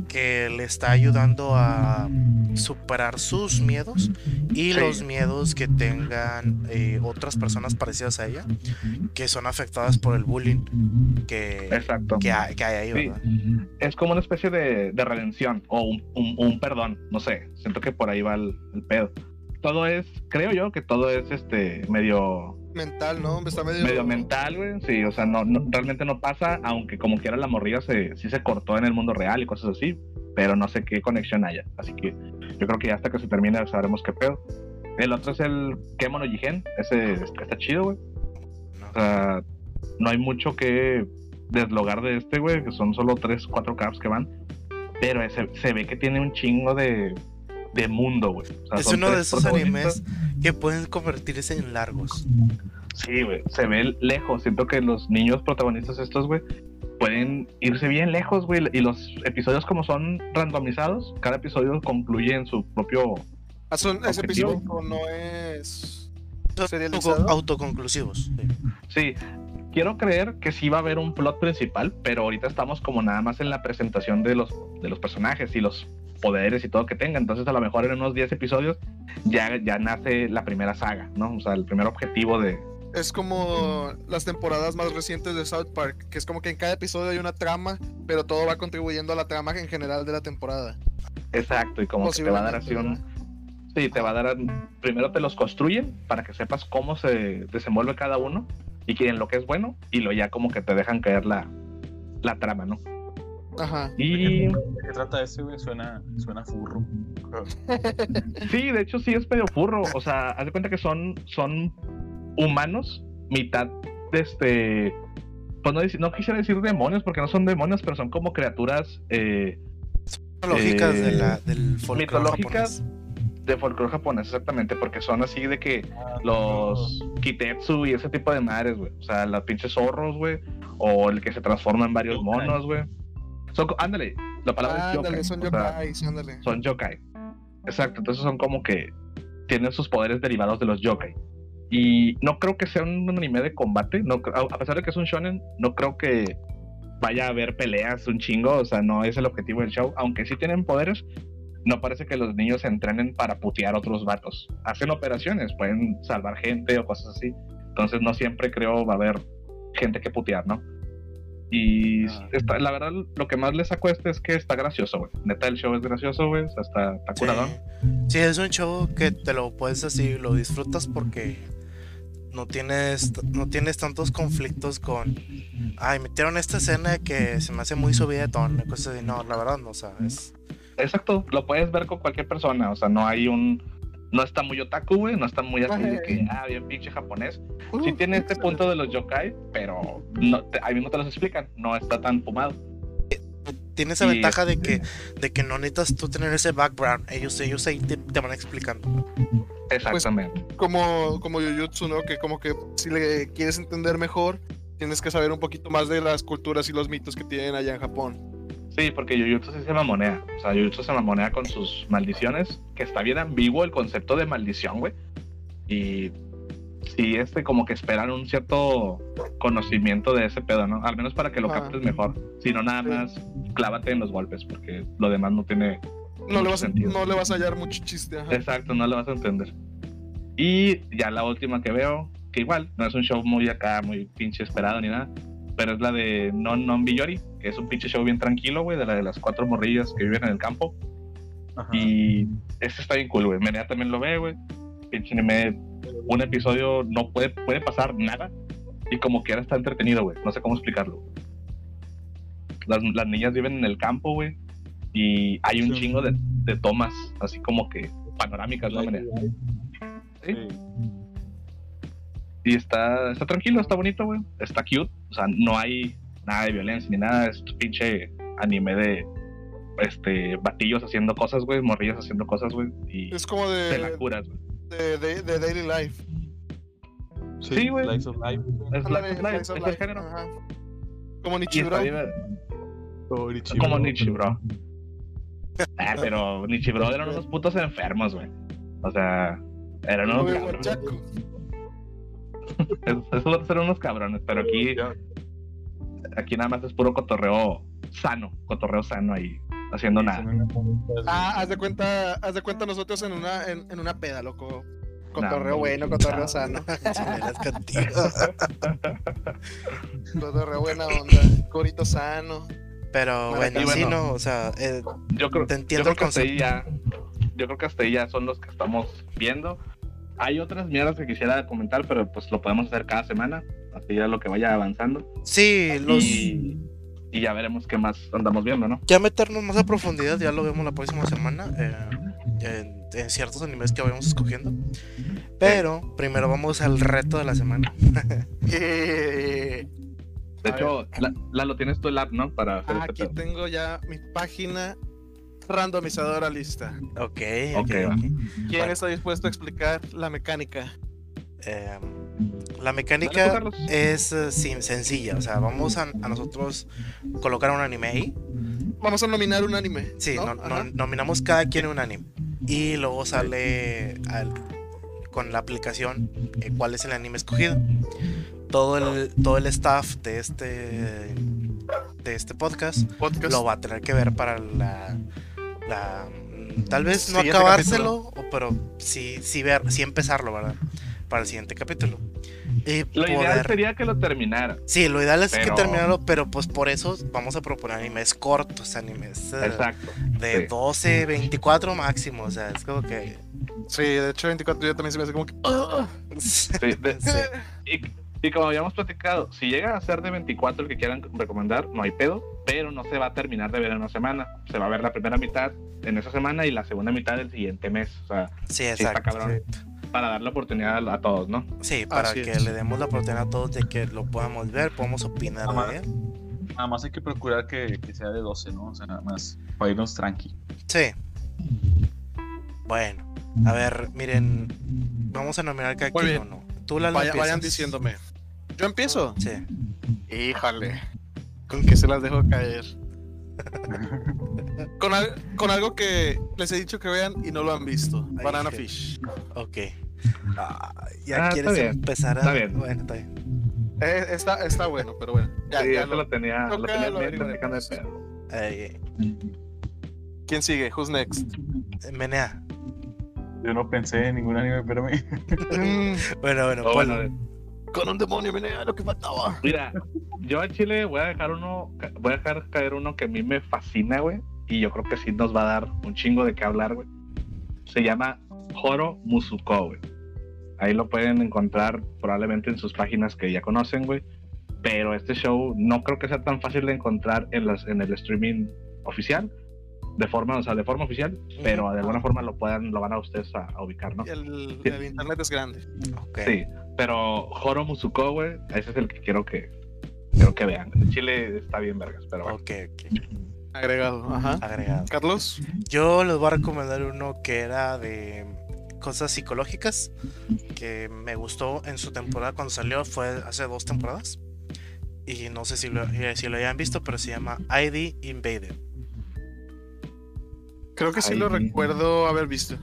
que le está ayudando a superar sus miedos y los miedos que tengan eh, otras personas parecidas a ella que son afectadas por el bullying que, que, hay, ahí. Es como una especie de, redención o un, perdón, no sé, siento que por ahí va el, pedo. Todo es, creo yo que todo es este medio mental, ¿no? Está medio... medio mental, güey. Sí, o sea, no, realmente no pasa, aunque como quiera la morrilla se, sí se cortó en el mundo real y cosas así, pero no sé qué conexión haya. Así que yo creo que ya hasta que se termine sabremos qué pedo. El otro es el Kemono Jigen, ese está chido, güey. O sea, no hay mucho que deslogar de este, güey, que son solo 3, 4 caps que van. Pero ese, se ve que tiene un chingo de, de mundo, güey. es uno de esos animes que pueden convertirse en largos. Sí, güey, se ve lejos. Siento que los niños protagonistas estos, güey, pueden irse bien lejos, güey. Y los episodios como son randomizados, cada episodio concluye en su propio... Ah, son, ese episodio no es... Serializado? Autoconclusivos. Sí. Quiero creer que sí va a haber un plot principal, pero ahorita estamos como nada más en la presentación de los, de los personajes y los poderes y todo que tenga. Entonces, a lo mejor en unos 10 episodios ya, ya nace la primera saga, ¿no? O sea, el primer objetivo de, es como las temporadas más recientes de South Park, que es como que en cada episodio hay una trama, pero todo va contribuyendo a la trama en general de la temporada. Exacto, y como que te va a dar así un... Sí, te va a dar... Primero te los construyen para que sepas cómo se desenvuelve cada uno y quieren lo que es bueno, y luego ya como que te dejan caer la, la trama, ¿no? Ajá. Y... ¿De qué trata ese, güey? Suena, suena furro. sí, de hecho sí es medio furro. O sea, haz de cuenta que son, son humanos, mitad de este. Pues no, no, quisiera decir demonios, porque no son demonios, pero son como criaturas. Eh, mitológicas de la, del folclore mitológicas japonés. de folclore japonés, exactamente, porque son así de que ah, los kitetsu y ese tipo de madres, güey. O sea, los pinches zorros, güey. O el que se transforma en varios monos, güey. Son, ándale, la palabra es yokai. Son yokai, ándale. Son yokai. Exacto, entonces son como que tienen sus poderes derivados de los yokai. Y no creo que sea un anime de combate. No, a pesar de que es un shonen, no creo que vaya a haber peleas un chingo. O sea, no es el objetivo del show. Aunque sí tienen poderes, no parece que los niños se entrenen para putear a otros vatos. Hacen operaciones, pueden salvar gente o cosas así. Entonces no siempre creo va a haber gente que putear, ¿no? Y ah. la verdad, lo que más les saco este es que está gracioso, güey. Neta, el show es gracioso, güey. O está, está Sí. es un show que te lo puedes así, lo disfrutas porque no tienes, no tienes tantos conflictos con. Ay, metieron esta escena que se me hace muy subida de tono, cosas así. No, la verdad no, sabes. Exacto, lo puedes ver con cualquier persona. O sea, no hay un. No está muy otaku, güey. No está muy así de que, ah, bien pinche japonés. sí tiene este punto de los yokai, pero no, ahí mismo te los explican. No está tan fumado tiene esa ventaja de que, de que no necesitas tú tener ese background. Ellos, ellos ahí te, van explicando. Exactamente. Pues, como, como Jujutsu, ¿no? Que como que si le quieres entender mejor, tienes que saber un poquito más de las culturas y los mitos que tienen allá en Japón. Sí, porque Jujutsu sí se mamonea. O sea, Jujutsu se mamonea con sus maldiciones, que está bien ambiguo el concepto de maldición, güey. Y sí, este, como que esperan un cierto conocimiento de ese pedo, ¿no? Al menos para que lo captes mejor. Si no, nada más clávate en los golpes, porque lo demás no tiene. No le, vas, sentido. no le vas a hallar mucho chiste. Exacto, no le vas a entender. Y ya la última que veo, que igual no es un show muy acá, muy pinche esperado ni nada, pero es la de Non Non es un pinche show bien tranquilo, güey, de la de las cuatro morrillas que viven en el campo. Y este está bien cool, güey. Menea también lo ve, güey. Pinche anime un episodio no puede, puede pasar nada y como que ahora está entretenido, güey. No sé cómo explicarlo. Las, las niñas viven en el campo, güey. Y hay un chingo de, de, tomas, así como que panorámicas, ¿no? ¿Sí? Y está, está tranquilo, está bonito, güey. Está cute. O sea, no hay nada de violencia ni nada. Es pinche anime de este batillos haciendo cosas, güey. Morrillas haciendo cosas, güey. Y es como de. la curas, güey de, de, Daily Life. Sí, güey. Life of Life. Es Life of Life, es el género. Como Nichibro. Como Nichibro. ah, pero Nichibro eran unos putos enfermos, güey. O sea, eran unos cabrones. Esos eran unos cabrones, pero aquí. Aquí nada más es puro cotorreo sano, cotorreo sano ahí haciendo nada. Ah, haz de cuenta, haz de cuenta nosotros en una, en, en una peda, loco. Cotorreo bueno, cotorreo sano. cotorreo buena onda, corito sano. Pero bueno, sí, no, o sea, eh, yo creo, te entiendo yo creo que hasta ahí ya, yo creo que hasta ahí ya son los que estamos viendo. Hay otras mierdas que quisiera comentar, pero pues lo podemos hacer cada semana, así ya lo que vaya avanzando. Sí, los y ya veremos qué más andamos viendo, ¿no? Ya meternos más a profundidad, ya lo vemos la próxima semana eh, en, ciertos animes que vayamos escogiendo. Pero primero vamos al reto de la semana. de hecho, la, lo tienes tú el app, ¿no? Para hacer este Aquí tengo ya mi página randomizadora lista. Ok, ok, ¿Quién está dispuesto a explicar la mecánica? Eh, La mecánica es eh, sencilla, o sea, vamos a, nosotros colocar un anime ahí. Vamos a nominar un anime. Sí, nominamos cada quien un anime. Y luego sale con la aplicación eh, cuál es el anime escogido. Todo el, todo el staff de este de este podcast, lo va a tener que ver para la, la tal vez no acabárselo, pero sí, sí ver, sí empezarlo, ¿verdad? Para el siguiente capítulo. lo ideal sería que lo terminara. Sí, lo ideal es que terminarlo, pero pues por eso vamos a proponer animes cortos, animes eh, Exacto, de 12, 24 máximo, o sea, es como que... Sí, de hecho 24 yo también se me hace como que... Sí, Y, como habíamos platicado, si llega a ser de 24 el que quieran recomendar, no hay pedo, pero no se va a terminar de ver en una semana. Se va a ver la primera mitad en esa semana y la segunda mitad del siguiente mes. O sea, sí, exacto. Está cabrón para dar la oportunidad a, todos, ¿no? Sí, para que le demos la oportunidad a todos de que lo podamos ver, podamos opinar de él. Nada más hay que procurar que, sea de 12, ¿no? O sea, nada más para irnos tranqui. Sí. Bueno, a ver, miren, vamos a nominar cada quien o no. Tú la Vayan diciéndome. ¿Yo empiezo? Sí. Híjole. Con que se las dejo caer. Con, con, algo que les he dicho que vean y no lo han visto. Banana Fish. Ok. Ah, ya ah, quieres empezar a. Está bien. Bueno, está bien. Eh, está, está, bueno, pero bueno. Ya, sí, ya lo, tenía. Lo tenía ¿Quién sigue? Who's next? Eh, Menea. Yo no pensé en ningún anime, pero me. bueno, bueno, oh, bueno. Con un demonio, Menea, lo que faltaba. Mira, yo a Chile voy a dejar uno. Voy a dejar caer uno que a mí me fascina, güey. Y yo creo que sí nos va a dar un chingo de qué hablar, güey. Se llama Horo Musuko, güey. Ahí lo pueden encontrar probablemente en sus páginas que ya conocen, güey. Pero este show no creo que sea tan fácil de encontrar en, las, en el streaming oficial. De forma, o sea, de forma oficial, pero de alguna forma lo puedan, lo van a ustedes a, ubicar, ¿no? El, el, internet es grande. Sí, pero Horo Musuko, güey, ese es el que quiero que, quiero que vean. Chile está bien vergas, pero bueno. Ok, ok. Agregado, ajá. Agregado. Carlos. Yo les voy a recomendar uno que era de cosas psicológicas que me gustó en su temporada cuando salió, fue hace dos temporadas. Y no sé si lo, eh, si lo hayan visto, pero se llama ID Invader. Creo que sí lo recuerdo haber visto.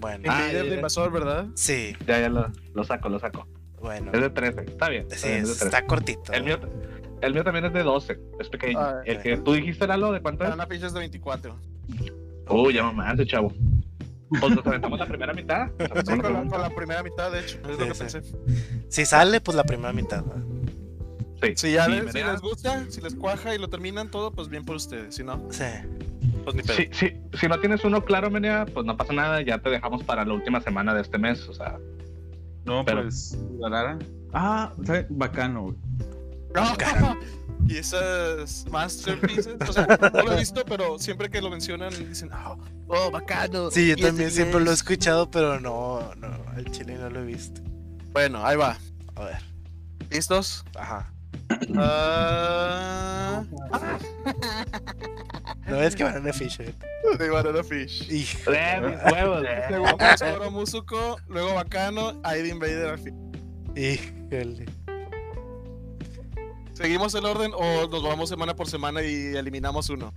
Bueno. Invader de invasor, ¿verdad? Sí. Ya, ya lo, lo, saco, lo saco. Bueno. Es de 13, está bien. Sí, está cortito. El mío, el mío también es de 12, es pequeño. Ah, el que tú dijiste, Lalo, ¿de cuánto es? Una ficha es de 24. Uy, ya mamá, chavo. Pues nos aventamos la primera mitad. Sí, con, la, primera mitad, de hecho, es lo que pensé. Si sale, pues la primera mitad. Sí. Si ya les, si les gusta, si les cuaja y lo terminan todo, pues bien por ustedes. Si no, sí. pues ni pedo. Si, si, si no tienes uno claro, Menea, pues no pasa nada. Ya te dejamos para la última semana de este mes. O sea, no, pero... pues. Ah, bacano, Bacano. y esas masterpieces. O sea, no lo he visto, pero siempre que lo mencionan dicen, oh, oh bacano. Sí, yo también siempre lo he escuchado, pero no, no, el chile no lo he visto. Bueno, ahí va. A ver. ¿Listos? Ajá. Uh... no es que Banana Fish. Eh. De Banana Fish. Hijo. Luego Musuko, luego Bacano, ID Invader al fin. Híjole. ¿Seguimos el orden o nos vamos semana por semana y eliminamos uno?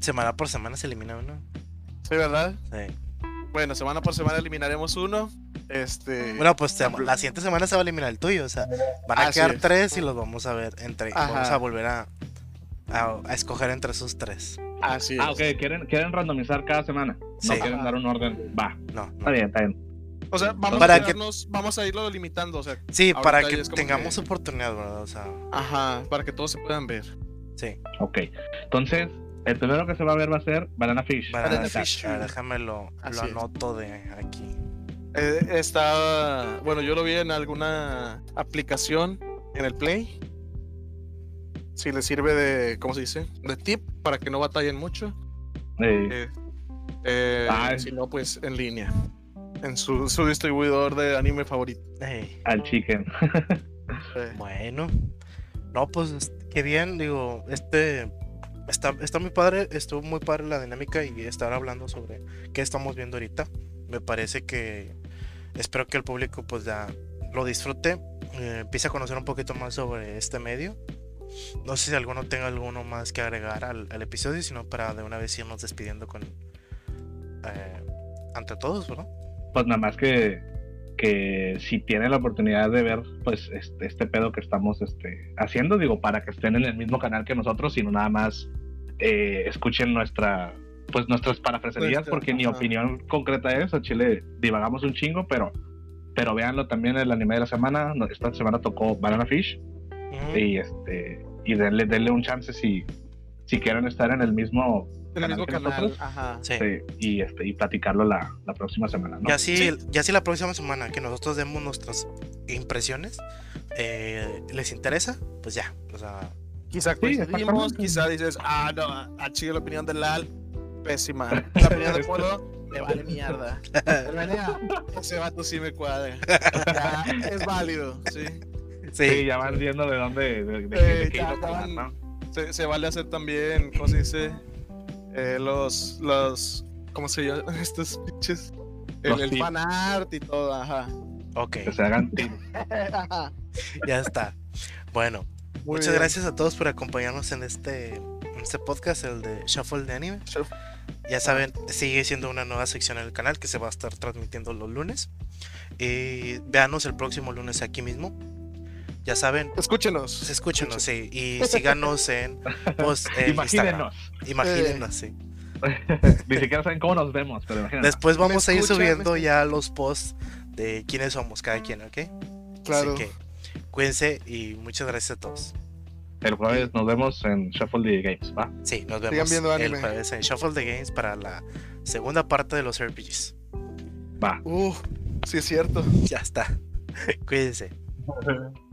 Semana por semana se elimina uno. Sí, ¿verdad? Sí. Bueno, semana por semana eliminaremos uno. Este. Bueno, pues la siguiente semana se va a eliminar el tuyo. O sea, van a quedar tres y los vamos a ver entre. Vamos a volver a, a, escoger entre esos tres. Así Ah, ok. ¿Quieren, quieren randomizar cada semana. Sí. No quieren dar un orden. Va. No, Está bien, está bien. O sea, vamos, para a, que... vamos a irlo limitando. O sea, sí, para que tengamos oportunidad, ¿verdad? O sea... Ajá, para que todos se puedan ver. Sí. Ok. Entonces, el primero que se va a ver va a ser Banana Fish. Banana, Fish. déjame lo, anoto de aquí. Eh, está. Bueno, yo lo vi en alguna aplicación en el Play. Si les sirve de. ¿Cómo se dice? De tip para que no batallen mucho. Eh, eh, ah, si no, pues en línea en su, distribuidor de anime favorito. Al chicken. Bueno, no, pues qué bien, digo, este está, está muy padre, estuvo muy padre la dinámica y estar hablando sobre qué estamos viendo ahorita. Me parece que espero que el público pues ya lo disfrute, eh, empiece a conocer un poquito más sobre este medio. No sé si alguno tenga alguno más que agregar al, episodio, sino para de una vez irnos despidiendo con eh, ante todos, ¿verdad? Pues nada más que, que si tienen la oportunidad de ver pues este, este pedo que estamos este, haciendo, digo, para que estén en el mismo canal que nosotros, sino nada más eh, escuchen nuestra pues nuestras parafraserías, pues, porque mi opinión concreta es, a Chile divagamos un chingo, pero pero véanlo también el anime de la semana. Esta semana tocó Banana Fish. Y este y denle, denle un chance si, si quieren estar en el mismo en el mismo canal, Ajá. Sí. y este y platicarlo la, la próxima semana. ¿no? Ya sí, ya sí la próxima semana que nosotros demos nuestras impresiones, eh, les interesa, pues ya, o sea, quizá coincidimos, quizá dices, ah no, a Chile la opinión de Lal pésima, la opinión de Polo me vale mierda. ese vato sí me cuadra. es válido, sí. Sí, ya van viendo de dónde, de, de, se, se, vale hacer también, ¿cómo se dice? Eh, los, los, ¿cómo se llama? Estos pinches. El, el fan art y todo, ajá. Ok. Que se hagan ya está. Bueno, muchas gracias a todos por acompañarnos en este, en este podcast, el de Shuffle de Anime. Ya saben, sigue siendo una nueva sección en el canal que se va a estar transmitiendo los lunes. Y véanos el próximo lunes aquí mismo. Ya saben. Escúchenos. Escúchenos, sí. Y síganos en post Imagínenos. Imagínenos, sí. Ni siquiera saben cómo nos vemos, pero imagínense. Después vamos a ir subiendo ya los posts de quiénes somos cada quien, ¿ok? Claro. Así que cuídense y muchas gracias a todos. El jueves nos vemos en Shuffle the Games, ¿va? Sí, nos vemos el jueves en Shuffle the Games para la segunda parte de los RPGs. Va. Uh, sí es cierto. Ya está. Cuídense.